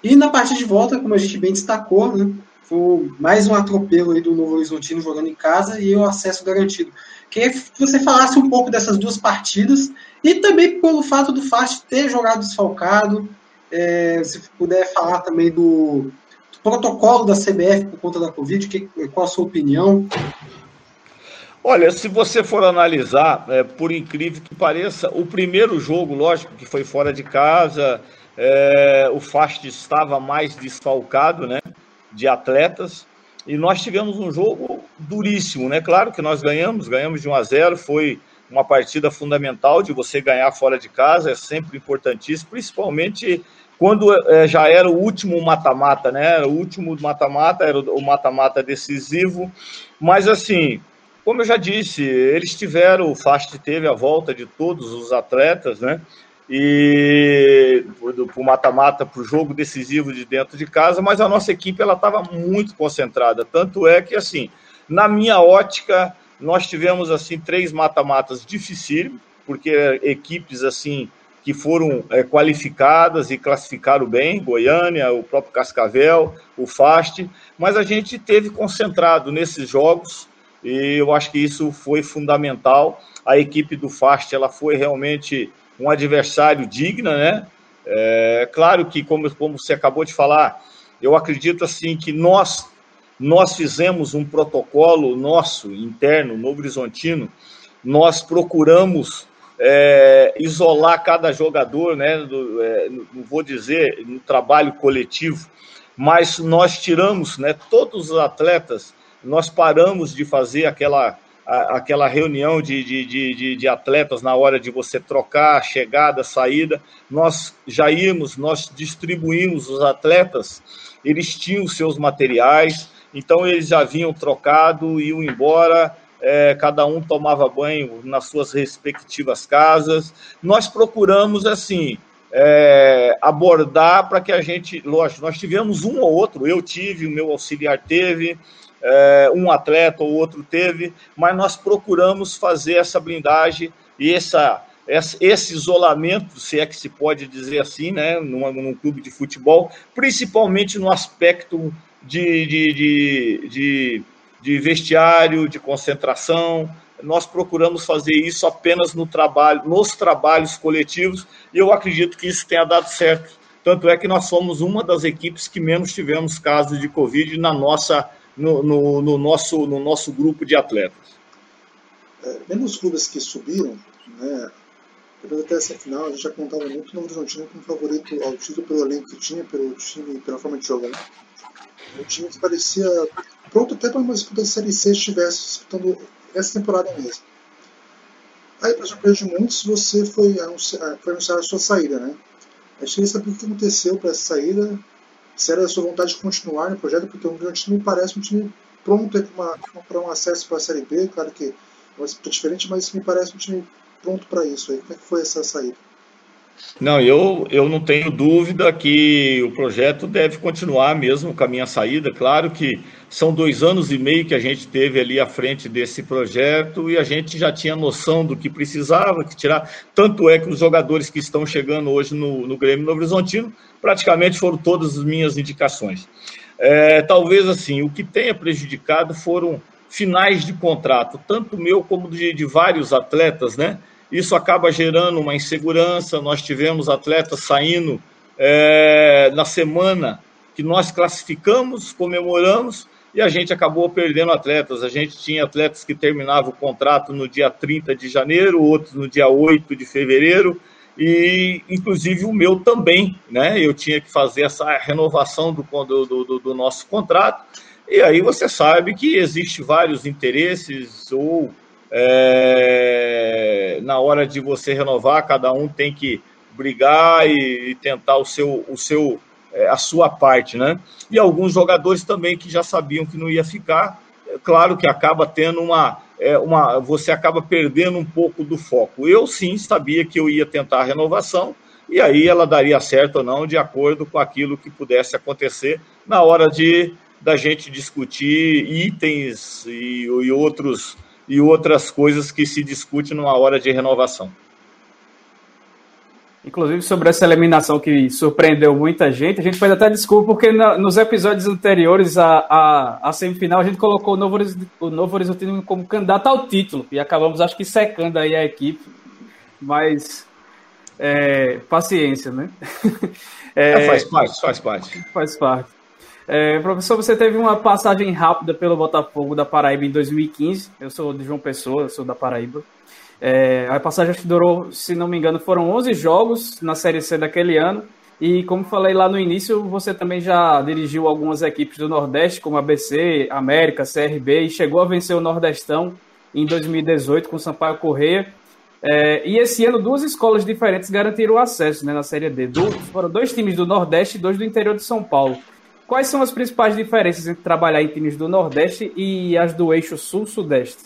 E na partida de volta, como a gente bem destacou, né? Foi mais um atropelo aí do Novo Horizontino jogando em casa e o acesso garantido. Queria que você falasse um pouco dessas duas partidas e também pelo fato do Fast ter jogado desfalcado. É, se puder falar também do, do, protocolo da CBF por conta da Covid, que, qual a sua opinião? Olha, se você for analisar, é, por incrível que pareça, o primeiro jogo, lógico, que foi fora de casa, é, o Fast estava mais desfalcado, né? de atletas. E nós tivemos um jogo duríssimo, né? Claro que nós ganhamos, ganhamos de 1 a 0, foi uma partida fundamental de você ganhar fora de casa, é sempre importantíssimo, principalmente quando é, já era o último mata-mata, né? O último mata-mata era o mata-mata decisivo, mas assim, como eu já disse, eles tiveram, o Fast teve a volta de todos os atletas, né? E para o mata-mata, para o jogo decisivo de dentro de casa, mas a nossa equipe ela estava muito concentrada. Tanto é que, assim, na minha ótica, nós tivemos assim três mata-matas dificílimos, porque equipes assim que foram é, qualificadas e classificaram bem, Goiânia, o próprio Cascavel, o Fast, mas a gente teve concentrado nesses jogos e eu acho que isso foi fundamental. A equipe do Fast ela foi realmente um adversário digno, né? É, claro que, como, como você acabou de falar, eu acredito assim que nós nós fizemos um protocolo nosso interno, no Horizontino, nós procuramos é, isolar cada jogador, né? Do, é, não vou dizer no trabalho coletivo, mas nós tiramos, né? Todos os atletas, nós paramos de fazer aquela aquela reunião de, de, de, de, atletas na hora de você trocar, chegada, saída, nós já íamos, nós distribuímos os atletas, eles tinham seus materiais, então eles já vinham trocado, iam embora, é, cada um tomava banho nas suas respectivas casas. Nós procuramos, assim, é, abordar para que a gente, lógico, nós tivemos um ou outro, eu tive, o meu auxiliar teve, é, um atleta ou outro teve, mas nós procuramos fazer essa blindagem e essa, esse isolamento, se é que se pode dizer assim, né, num, num clube de futebol, principalmente no aspecto de, de, de, de, de vestiário, de concentração, nós procuramos fazer isso apenas no trabalho, nos trabalhos coletivos, e eu acredito que isso tenha dado certo. Tanto é que nós somos uma das equipes que menos tivemos casos de Covid na nossa no, no, no, nosso, no nosso grupo de atletas. É, mesmo os clubes que subiram, né, depois até essa final, a gente já contava muito no Horizontino como favorito ao título pelo elenco que tinha, pelo time, pela forma de jogar. O time que parecia pronto até para uma disputa de Série C estivesse disputando essa temporada mesmo. Aí, para surpresa de muitos, você foi anunciar, foi anunciar a sua saída, né? A gente queria saber o que aconteceu para essa saída, se era a sua vontade de continuar no projeto, porque o meu time parece um time pronto para um acesso para a Série B, claro que é diferente, mas me parece um time pronto para isso. Aí. Como é que foi essa saída? Não, eu, eu não tenho dúvida que o projeto deve continuar mesmo com a minha saída. Claro que são dois anos e meio que a gente teve ali à frente desse projeto e a gente já tinha noção do que precisava que tirar. Tanto é que os jogadores que estão chegando hoje no, no Grêmio Novo Horizontino praticamente foram todas as minhas indicações. É, talvez assim, o que tenha prejudicado foram finais de contrato, tanto meu como de, de vários atletas, né? Isso acaba gerando uma insegurança. Nós tivemos atletas saindo é, na semana que nós classificamos, comemoramos, e a gente acabou perdendo atletas. A gente tinha atletas que terminavam o contrato no dia 30 de janeiro, outros no dia 8 de fevereiro, e inclusive o meu também, né? Eu tinha que fazer essa renovação do, do, do, do nosso contrato. E aí você sabe que existe vários interesses ou é, na hora de você renovar, cada um tem que brigar e, e tentar o seu, o seu, é, a sua parte, né? E alguns jogadores também que já sabiam que não ia ficar, é claro que acaba tendo uma, é, uma, você acaba perdendo um pouco do foco. Eu sim sabia que eu ia tentar a renovação e aí ela daria certo ou não de acordo com aquilo que pudesse acontecer na hora de da gente discutir itens e, e outros e outras coisas que se discute numa hora de renovação. Inclusive sobre essa eliminação que surpreendeu muita gente, a gente pede até desculpa porque na, nos episódios anteriores à, à, à, semifinal a gente colocou o Novo, o Novo Horizontino como candidato ao título e acabamos acho que secando aí a equipe, mas é, paciência, né? É, é, faz parte, faz parte. Faz parte. É, professor, você teve uma passagem rápida pelo Botafogo da Paraíba em 2015. Eu sou de João Pessoa, sou da Paraíba. É, a passagem durou, se não me engano, foram 11 jogos na Série C daquele ano. E como falei lá no início, você também já dirigiu algumas equipes do Nordeste, como ABC, América, CRB, e chegou a vencer o Nordestão em 2018 com Sampaio Correia. É, e esse ano, duas escolas diferentes garantiram o acesso né, na Série D. Do, foram dois times do Nordeste e dois do interior de São Paulo. Quais são as principais diferenças entre trabalhar em times do Nordeste e as do eixo Sul-Sudeste?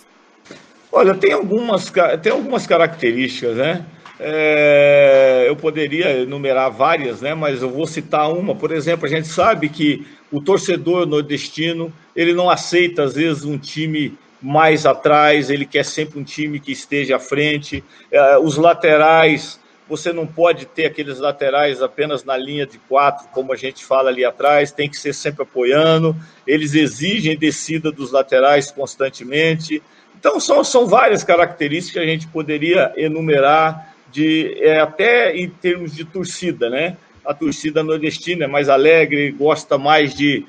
Olha, tem algumas, tem algumas características, né? É, eu poderia enumerar várias, né? Mas eu vou citar uma. Por exemplo, a gente sabe que o torcedor nordestino ele não aceita às vezes um time mais atrás, ele quer sempre um time que esteja à frente. É, os laterais, você não pode ter aqueles laterais apenas na linha de quatro, como a gente fala ali atrás, tem que ser sempre apoiando. Eles exigem descida dos laterais constantemente. Então, são, são várias características que a gente poderia enumerar, de, é, até em termos de torcida, né? A torcida nordestina é mais alegre, gosta mais de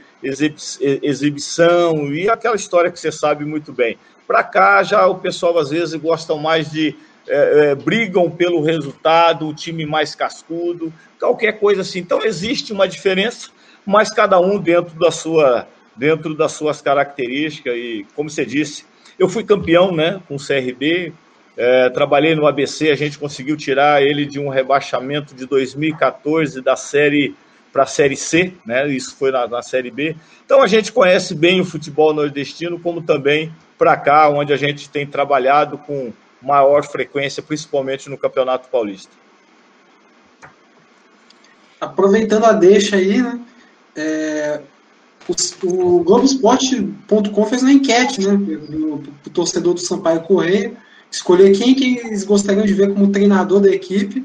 exibição e aquela história que você sabe muito bem. Para cá, já o pessoal às vezes gosta mais de. É, é, brigam pelo resultado, o time mais cascudo, qualquer coisa assim. Então, existe uma diferença, mas cada um dentro da sua dentro das suas características e, como você disse, eu fui campeão né, com o CRB, é, trabalhei no ABC, a gente conseguiu tirar ele de um rebaixamento de 2014 da série para a série C, né? Isso foi na, na, série B. Então a gente conhece bem o futebol nordestino, como também para cá, onde a gente tem trabalhado com maior frequência, principalmente no Campeonato Paulista. Aproveitando a deixa aí, né? É, o, o Globoesporte.com fez uma enquete né, o torcedor do Sampaio Correia, escolher quem que eles gostariam de ver como treinador da equipe.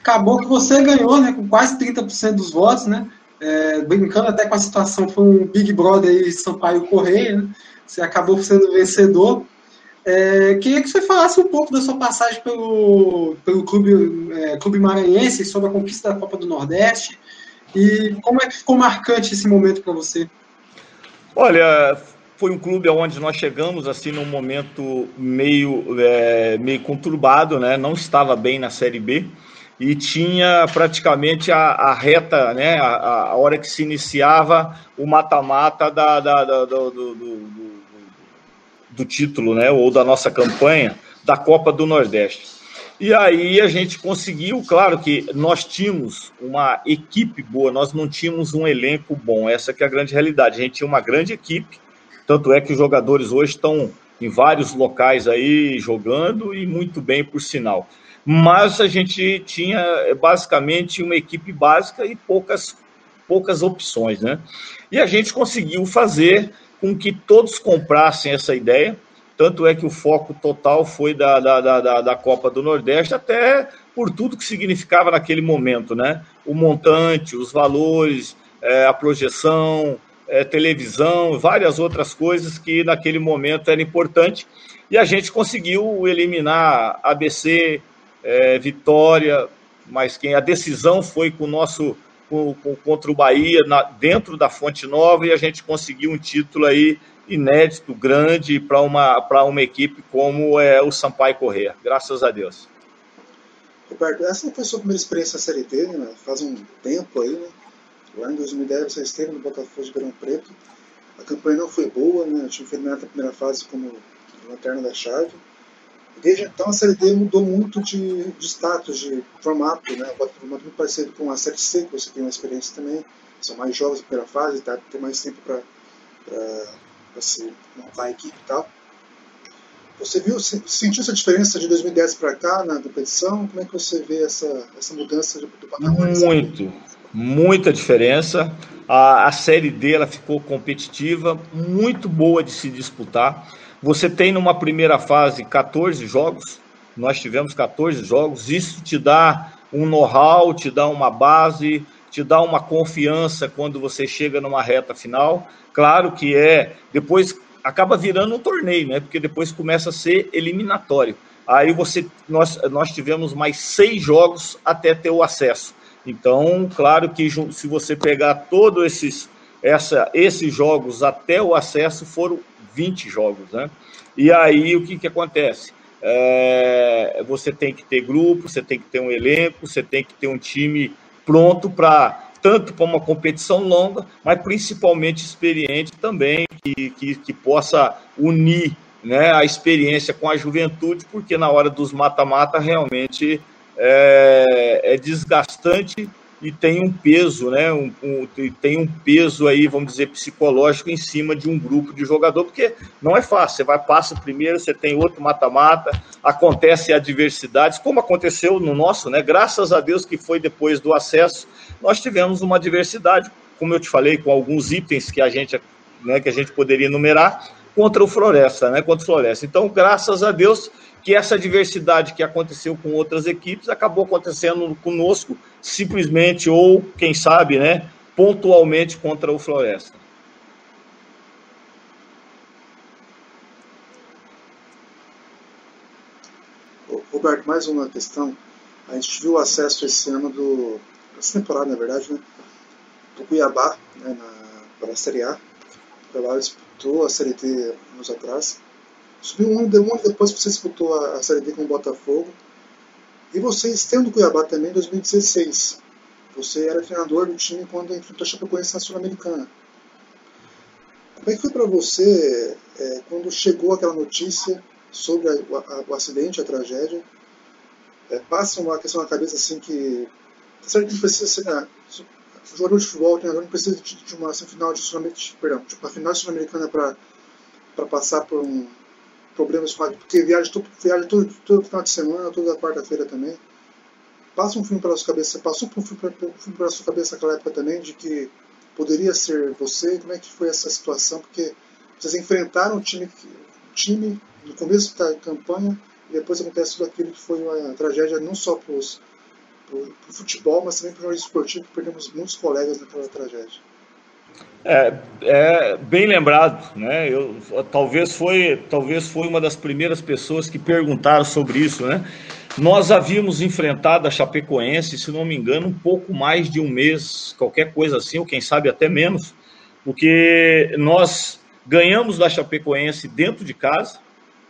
Acabou que você ganhou né, com quase 30% dos votos, né? É, brincando até com a situação, foi um Big Brother aí, Sampaio Correia, né? Você acabou sendo vencedor. É, queria que você falasse um pouco da sua passagem pelo, pelo clube, é, clube Maranhense, sobre a conquista da Copa do Nordeste, e como é que ficou marcante esse momento para você? Olha, foi um clube onde nós chegamos assim num momento meio, é, meio conturbado, né? Não estava bem na Série B e tinha praticamente a, a reta, né? A, a, hora que se iniciava o mata-mata da, da, da do, do, do, do título, né? Ou da nossa campanha da Copa do Nordeste. E aí a gente conseguiu, claro que nós tínhamos uma equipe boa, nós não tínhamos um elenco bom, essa que é a grande realidade. A gente tinha uma grande equipe, tanto é que os jogadores hoje estão em vários locais aí jogando e muito bem por sinal. Mas a gente tinha basicamente uma equipe básica e poucas poucas opções, né? E a gente conseguiu fazer com que todos comprassem essa ideia. Tanto é que o foco total foi da, da, da, da Copa do Nordeste, até por tudo que significava naquele momento, né? O montante, os valores, é, a projeção, é, televisão, várias outras coisas que naquele momento era importante. E a gente conseguiu eliminar ABC, é, Vitória, mas quem a decisão foi com o nosso com, com, contra o Bahia na, dentro da Fonte Nova e a gente conseguiu um título aí inédito, grande para uma, uma equipe como é o Sampaio Corrêa. Graças a Deus. Roberto, essa foi a sua primeira experiência na Série D, né? faz um tempo aí, né? Lá em 2010 você esteve no Botafogo de Grão Preto. A campanha não foi boa, né? O time foi na primeira fase como lanterna da chave. Desde então a Série D mudou muito de, de status, de formato, né? O formato muito parecido com a Série C, que você tem uma experiência também. São mais jovens na primeira fase, tá? tem mais tempo para se montar a equipe e tal. Você viu, sentiu essa diferença de 2010 para cá na competição? Como é que você vê essa, essa mudança do patamar? Muito, muita diferença. A, a Série D ela ficou competitiva, muito boa de se disputar. Você tem numa primeira fase 14 jogos, nós tivemos 14 jogos, isso te dá um know-how, te dá uma base, te dá uma confiança quando você chega numa reta final. Claro que é, depois acaba virando um torneio, né? Porque depois começa a ser eliminatório. Aí você, nós, nós tivemos mais seis jogos até ter o acesso. Então, claro que se você pegar todos esses, essa, esses jogos até o acesso, foram 20 jogos, né? E aí o que, que acontece? É, você tem que ter grupo, você tem que ter um elenco, você tem que ter um time pronto para tanto para uma competição longa, mas principalmente experiente também, que, que, que possa unir né, a experiência com a juventude, porque na hora dos mata-mata realmente é, é desgastante e tem um peso, né? Um, um, tem um peso aí, vamos dizer, psicológico em cima de um grupo de jogador, porque não é fácil. Você vai, passa primeiro, você tem outro mata-mata, acontece adversidades, como aconteceu no nosso, né? Graças a Deus que foi depois do acesso, nós tivemos uma diversidade, como eu te falei, com alguns itens que a gente, né, que a gente poderia enumerar contra o Floresta, né? Contra o Floresta. Então, graças a Deus que essa diversidade que aconteceu com outras equipes acabou acontecendo conosco simplesmente ou, quem sabe, né, pontualmente contra o Floresta. Roberto, mais uma questão. A gente viu o acesso esse ano do. essa temporada, na verdade, né? Do Cuiabá, né, na, para a Série A. O Cuiabá disputou a Série D anos atrás. Subiu um, um depois que você disputou a, a Série D com o Botafogo. E você estendo o Cuiabá também em 2016. Você era treinador do time quando enfrentou a Chapecoense na Sul-Americana. Como é que foi para você é, quando chegou aquela notícia sobre a, a, o acidente, a tragédia? É, passa uma questão na cabeça assim que. Tá certo que precisa ser. O jogador de futebol, treinador, não precisa de, de uma final de Sul-Americana, perdão, de uma final sul-americana para passar por um problemas porque viaja, todo, viaja todo, todo final de semana, toda quarta-feira também. Passa um filme pela sua cabeça, passou um filme, um filme pela sua cabeça naquela época também, de que poderia ser você, como é que foi essa situação, porque vocês enfrentaram o time, time no começo da campanha e depois acontece tudo aquilo que foi uma tragédia não só para o futebol, mas também para o esportivo, que perdemos muitos colegas naquela tragédia. É, é, bem lembrado, né? Eu, talvez foi, talvez foi uma das primeiras pessoas que perguntaram sobre isso, né? Nós havíamos enfrentado a Chapecoense, se não me engano, um pouco mais de um mês, qualquer coisa assim, ou quem sabe até menos, porque nós ganhamos da Chapecoense dentro de casa,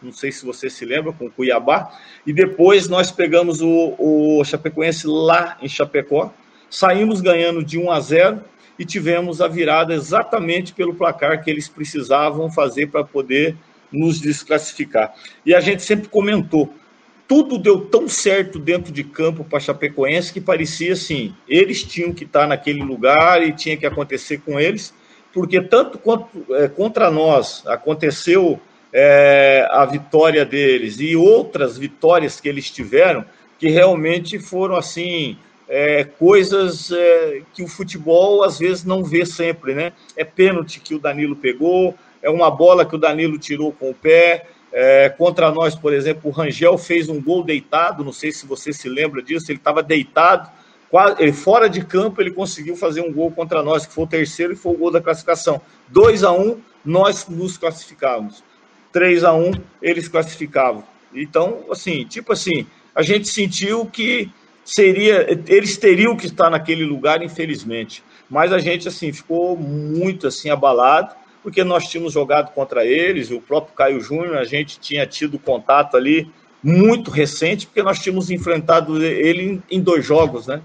não sei se você se lembra, com o Cuiabá, e depois nós pegamos o, o Chapecoense lá em Chapecó, saímos ganhando de 1 a 0 e tivemos a virada exatamente pelo placar que eles precisavam fazer para poder nos desclassificar. E a gente sempre comentou, tudo deu tão certo dentro de campo para Chapecoense que parecia assim, eles tinham que estar naquele lugar e tinha que acontecer com eles, porque tanto quanto, é, contra nós aconteceu é, a vitória deles e outras vitórias que eles tiveram, que realmente foram assim é, coisas é, que o futebol às vezes não vê sempre, né? É pênalti que o Danilo pegou, é uma bola que o Danilo tirou com o pé. É, contra nós, por exemplo, o Rangel fez um gol deitado, não sei se você se lembra disso, ele estava deitado, quase, ele, fora de campo, ele conseguiu fazer um gol contra nós, que foi o terceiro e foi o gol da classificação. 2 a 1 um, nós nos classificávamos. 3 a 1 eles classificavam. Então, assim, tipo assim, a gente sentiu que seria, eles teriam que estar naquele lugar, infelizmente. Mas a gente assim ficou muito assim abalado, porque nós tínhamos jogado contra eles, o próprio Caio Júnior, a gente tinha tido contato ali muito recente, porque nós tínhamos enfrentado ele em, dois jogos, né?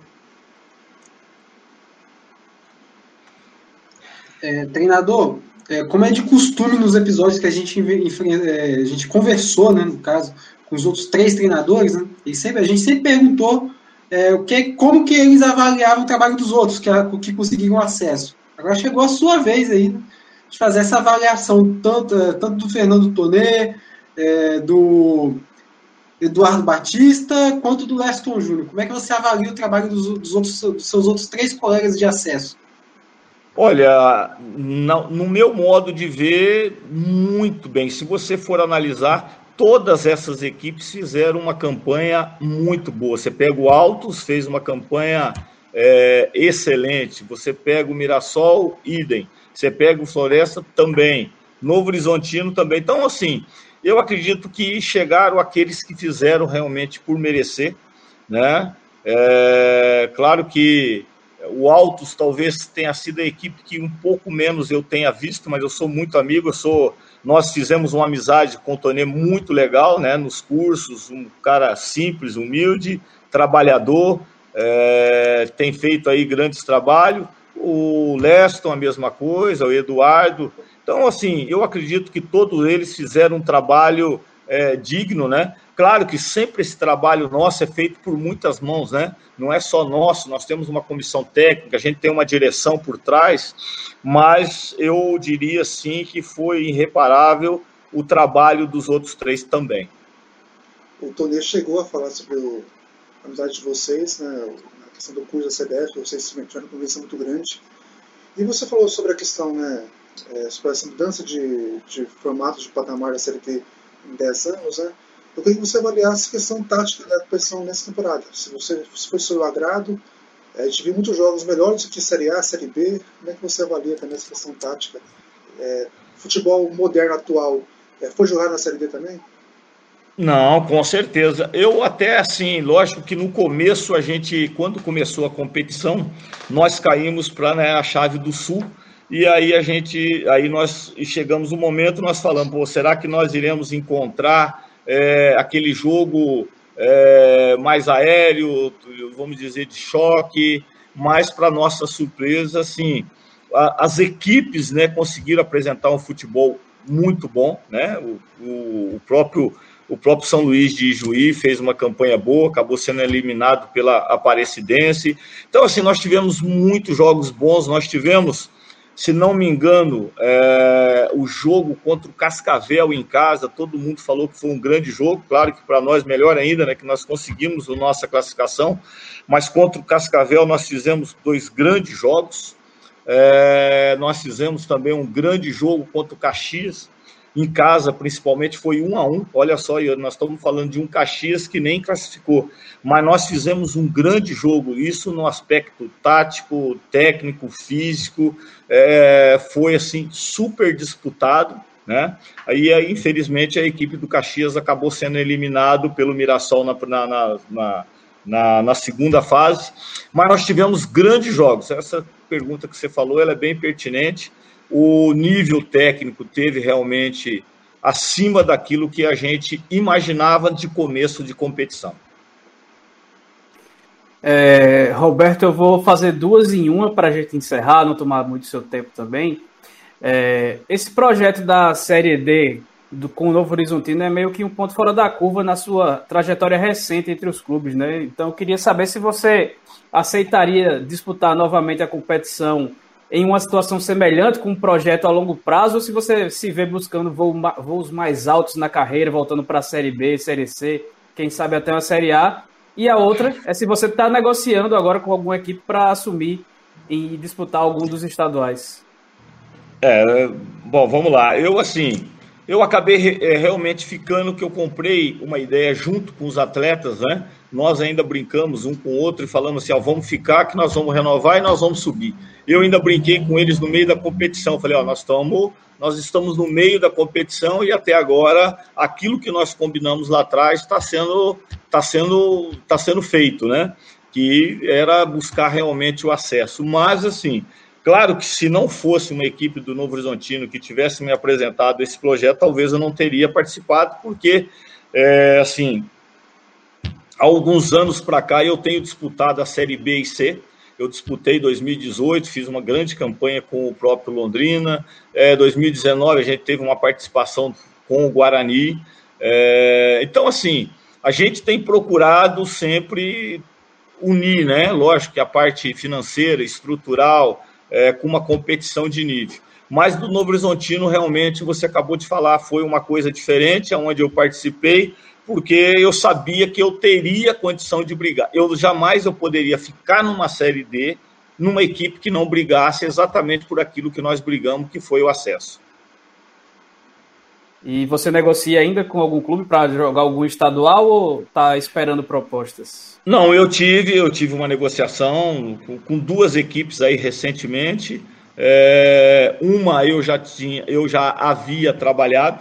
É, treinador, é, como é de costume nos episódios que a gente, é, a gente conversou, né, no caso, com os outros três treinadores, né, e sempre, a gente sempre perguntou é, o que, como que eles avaliavam o trabalho dos outros, que, que conseguiram acesso. Agora chegou a sua vez aí de fazer essa avaliação, tanto, é, tanto do Fernando Tonê, é, do Eduardo Batista quanto do Leston Júnior. Como é que você avalia o trabalho dos, dos, outros, dos seus outros três colegas de acesso? Olha, no meu modo de ver, muito bem. Se você for analisar, todas essas equipes fizeram uma campanha muito boa. Você pega o Altos, fez uma campanha é, excelente. Você pega o Mirassol, idem. Você pega o Floresta, também. Novo Horizontino também. Então, assim, eu acredito que chegaram aqueles que fizeram realmente por merecer, né? É, claro que o Altos talvez tenha sido a equipe que um pouco menos eu tenha visto, mas eu sou muito amigo, eu sou nós fizemos uma amizade com o Tonê muito legal, né? Nos cursos, um cara simples, humilde, trabalhador, é, tem feito aí grandes trabalhos. O Leston, a mesma coisa, o Eduardo. Então, assim, eu acredito que todos eles fizeram um trabalho é, digno, né? Claro que sempre esse trabalho nosso é feito por muitas mãos, né? Não é só nosso, nós temos uma comissão técnica, a gente tem uma direção por trás, mas eu diria sim que foi irreparável o trabalho dos outros três também. O Tonê chegou a falar sobre o, a amizade de vocês, né? A questão do curso da CBF, vocês tiveram uma conversa muito grande. E você falou sobre a questão, né? É, sobre essa mudança de, de formato de patamar da Série T em 10 anos, né? Eu queria que você avaliasse a questão tática da competição nessa temporada. Se, você, se foi seu agrado, é, a gente viu muitos jogos melhores do que Série A, Série B. Como é que você avalia também essa questão tática? É, futebol moderno atual é, foi jogado na Série B também? Não, com certeza. Eu até assim, lógico que no começo a gente, quando começou a competição, nós caímos para né, a chave do Sul e aí a gente, aí nós chegamos no momento, nós falamos, será que nós iremos encontrar é, aquele jogo é, mais aéreo, vamos dizer, de choque, mas para nossa surpresa, assim, a, as equipes né, conseguiram apresentar um futebol muito bom, né? O, o, o, próprio o próprio São Luís de Juí fez uma campanha boa, acabou sendo eliminado pela Aparecidense. Então, assim, nós tivemos muitos jogos bons, nós tivemos se não me engano, é, o jogo contra o Cascavel em casa, todo mundo falou que foi um grande jogo, claro que para nós melhor ainda, né, que nós conseguimos a nossa classificação, mas contra o Cascavel nós fizemos dois grandes jogos, é, nós fizemos também um grande jogo contra o Caxias, em casa, principalmente, foi um a um. Olha só, nós estamos falando de um Caxias que nem classificou, mas nós fizemos um grande jogo. Isso no aspecto tático, técnico, físico, é, foi assim super disputado. Né? Aí, infelizmente, a equipe do Caxias acabou sendo eliminado pelo Mirassol na, na, na, na, na segunda fase, mas nós tivemos grandes jogos. Essa pergunta que você falou ela é bem pertinente o nível técnico teve realmente acima daquilo que a gente imaginava de começo de competição. É, Roberto, eu vou fazer duas em uma para a gente encerrar, não tomar muito seu tempo também. É, esse projeto da Série D do, com o Novo Horizontino é meio que um ponto fora da curva na sua trajetória recente entre os clubes, né? Então eu queria saber se você aceitaria disputar novamente a competição em uma situação semelhante com um projeto a longo prazo ou se você se vê buscando voos mais altos na carreira, voltando para a Série B, Série C, quem sabe até uma Série A. E a outra é se você está negociando agora com alguma equipe para assumir e disputar algum dos estaduais. É, bom, vamos lá. Eu, assim, eu acabei é, realmente ficando que eu comprei uma ideia junto com os atletas, né? Nós ainda brincamos um com o outro e falamos assim: ó, vamos ficar, que nós vamos renovar e nós vamos subir. Eu ainda brinquei com eles no meio da competição. Falei: ó, nós estamos, nós estamos no meio da competição e até agora aquilo que nós combinamos lá atrás está sendo, tá sendo, tá sendo feito, né? Que era buscar realmente o acesso. Mas, assim, Claro que se não fosse uma equipe do Novo Horizontino que tivesse me apresentado esse projeto, talvez eu não teria participado, porque, é, assim, há alguns anos para cá eu tenho disputado a Série B e C. Eu disputei 2018, fiz uma grande campanha com o próprio Londrina. É, 2019 a gente teve uma participação com o Guarani. É, então, assim, a gente tem procurado sempre unir, né? Lógico que a parte financeira, estrutural, é, com uma competição de nível. Mas do Novo Horizontino, realmente, você acabou de falar, foi uma coisa diferente, onde eu participei, porque eu sabia que eu teria condição de brigar. Eu jamais eu poderia ficar numa Série D, numa equipe que não brigasse exatamente por aquilo que nós brigamos, que foi o acesso. E você negocia ainda com algum clube para jogar algum estadual ou está esperando propostas? Não, eu tive, eu tive uma negociação com, com duas equipes aí recentemente. É, uma eu já tinha, eu já havia trabalhado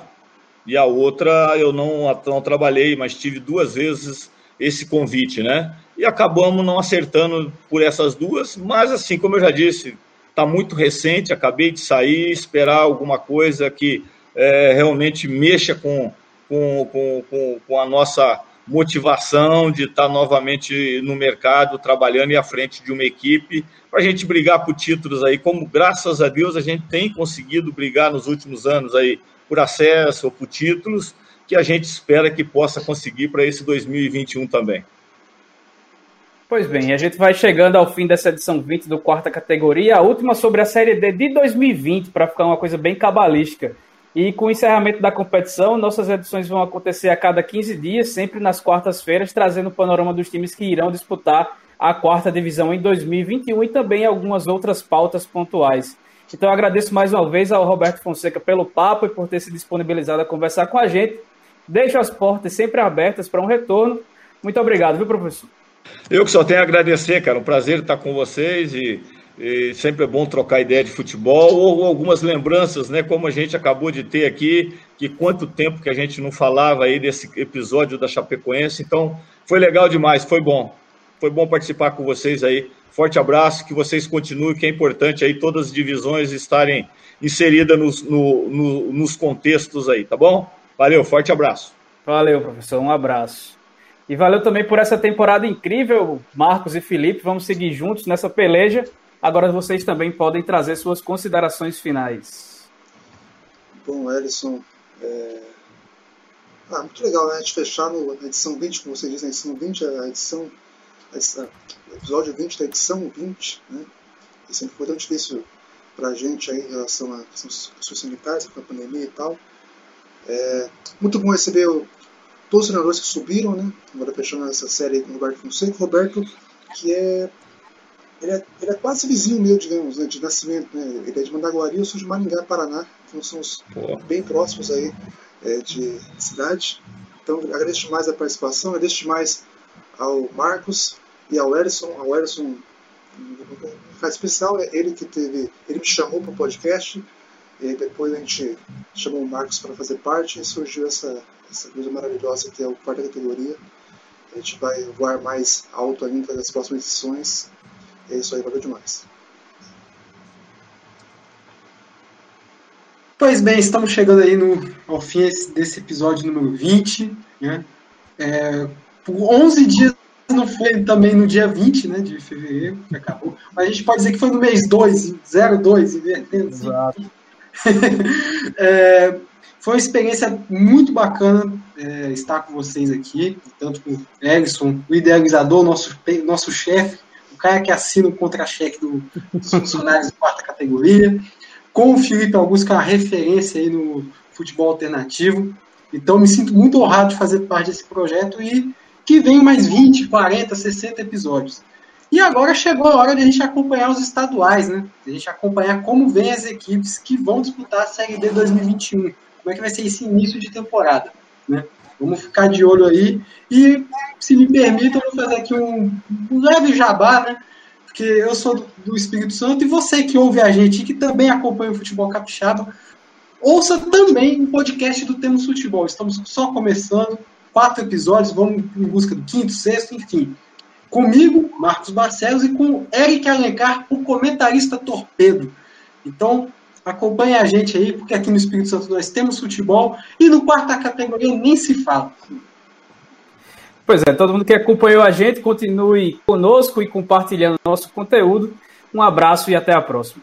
e a outra eu não, não trabalhei, mas tive duas vezes esse convite, né? E acabamos não acertando por essas duas, mas assim, como eu já disse, está muito recente, acabei de sair, esperar alguma coisa que é, realmente mexa com, com, com, com, a nossa motivação de estar novamente no mercado, trabalhando e à frente de uma equipe, para a gente brigar por títulos aí, como graças a Deus a gente tem conseguido brigar nos últimos anos aí por acesso ou por títulos, que a gente espera que possa conseguir para esse 2021 também. Pois bem, a gente vai chegando ao fim dessa edição 20 do quarta categoria, a última sobre a Série D de 2020, para ficar uma coisa bem cabalística. E com o encerramento da competição, nossas edições vão acontecer a cada 15 dias, sempre nas quartas-feiras, trazendo o panorama dos times que irão disputar a quarta divisão em 2021 e também algumas outras pautas pontuais. Então, agradeço mais uma vez ao Roberto Fonseca pelo papo e por ter se disponibilizado a conversar com a gente. Deixo as portas sempre abertas para um retorno. Muito obrigado, viu, professor? Eu que só tenho a agradecer, cara. Um prazer estar com vocês e e sempre é bom trocar ideia de futebol ou algumas lembranças, né? Como a gente acabou de ter aqui, que quanto tempo que a gente não falava aí desse episódio da Chapecoense. Então, foi legal demais, foi bom. Foi bom participar com vocês aí. Forte abraço, que vocês continuem, que é importante aí todas as divisões estarem inseridas nos, no, no, nos contextos aí, tá bom? Valeu, forte abraço. Valeu, professor, um abraço. E valeu também por essa temporada incrível, Marcos e Felipe. Vamos seguir juntos nessa peleja. Agora vocês também podem trazer suas considerações finais. Bom, Ellison, é... ah, muito legal né? a gente fechar no, na edição 20, como você disse, na edição 20, a edição, a edição episódio 20 da edição 20, né? E sempre foi tão difícil para a gente aí em relação a questões sanitárias, com a pandemia e tal. É muito bom receber o, todos os treinadores que subiram, né? Agora fechando essa série com o Roberto Fonseca. Roberto, que é ele é, ele é quase vizinho meu, digamos, né, de nascimento. Né? Ele é de Mandaguari, eu sou de Maringá, Paraná. Então somos Pô. bem próximos aí é, de cidade. Então agradeço demais a participação, agradeço demais ao Marcos e ao Erison. Ao Erison, um caso especial, é ele que teve. Ele me chamou para o podcast. E depois a gente chamou o Marcos para fazer parte e surgiu essa, essa coisa maravilhosa que é o quarta categoria. A gente vai voar mais alto ainda nas próximas edições é isso aí, valeu demais. Pois bem, estamos chegando aí no, ao fim desse episódio número 20. Né? É, por 11 dias não foi também no dia 20 né, de fevereiro, que acabou. Mas a gente pode dizer que foi no mês 2, 02, invertendo. Exato. é, foi uma experiência muito bacana é, estar com vocês aqui, tanto com o Ellison, o idealizador, nosso, nosso chefe, o cara que assina o contra-cheque do, dos funcionários de quarta categoria, com o Felipe Augusto, que é uma referência aí no futebol alternativo. Então, me sinto muito honrado de fazer parte desse projeto e que venham mais 20, 40, 60 episódios. E agora chegou a hora de a gente acompanhar os estaduais, né? De a gente acompanhar como vem as equipes que vão disputar a Série D 2021. Como é que vai ser esse início de temporada, né? Vamos ficar de olho aí. E, se me permitam, eu vou fazer aqui um, um leve jabá, né? Porque eu sou do Espírito Santo e você que ouve a gente e que também acompanha o futebol capixaba, ouça também o podcast do Temos Futebol. Estamos só começando, quatro episódios, vamos em busca do quinto, sexto, enfim. Comigo, Marcos Barcelos, e com Eric Alencar, o comentarista torpedo. Então, Acompanhe a gente aí, porque aqui no Espírito Santo nós temos futebol e no quarta categoria nem se fala. Pois é, todo mundo que acompanhou a gente, continue conosco e compartilhando nosso conteúdo. Um abraço e até a próxima.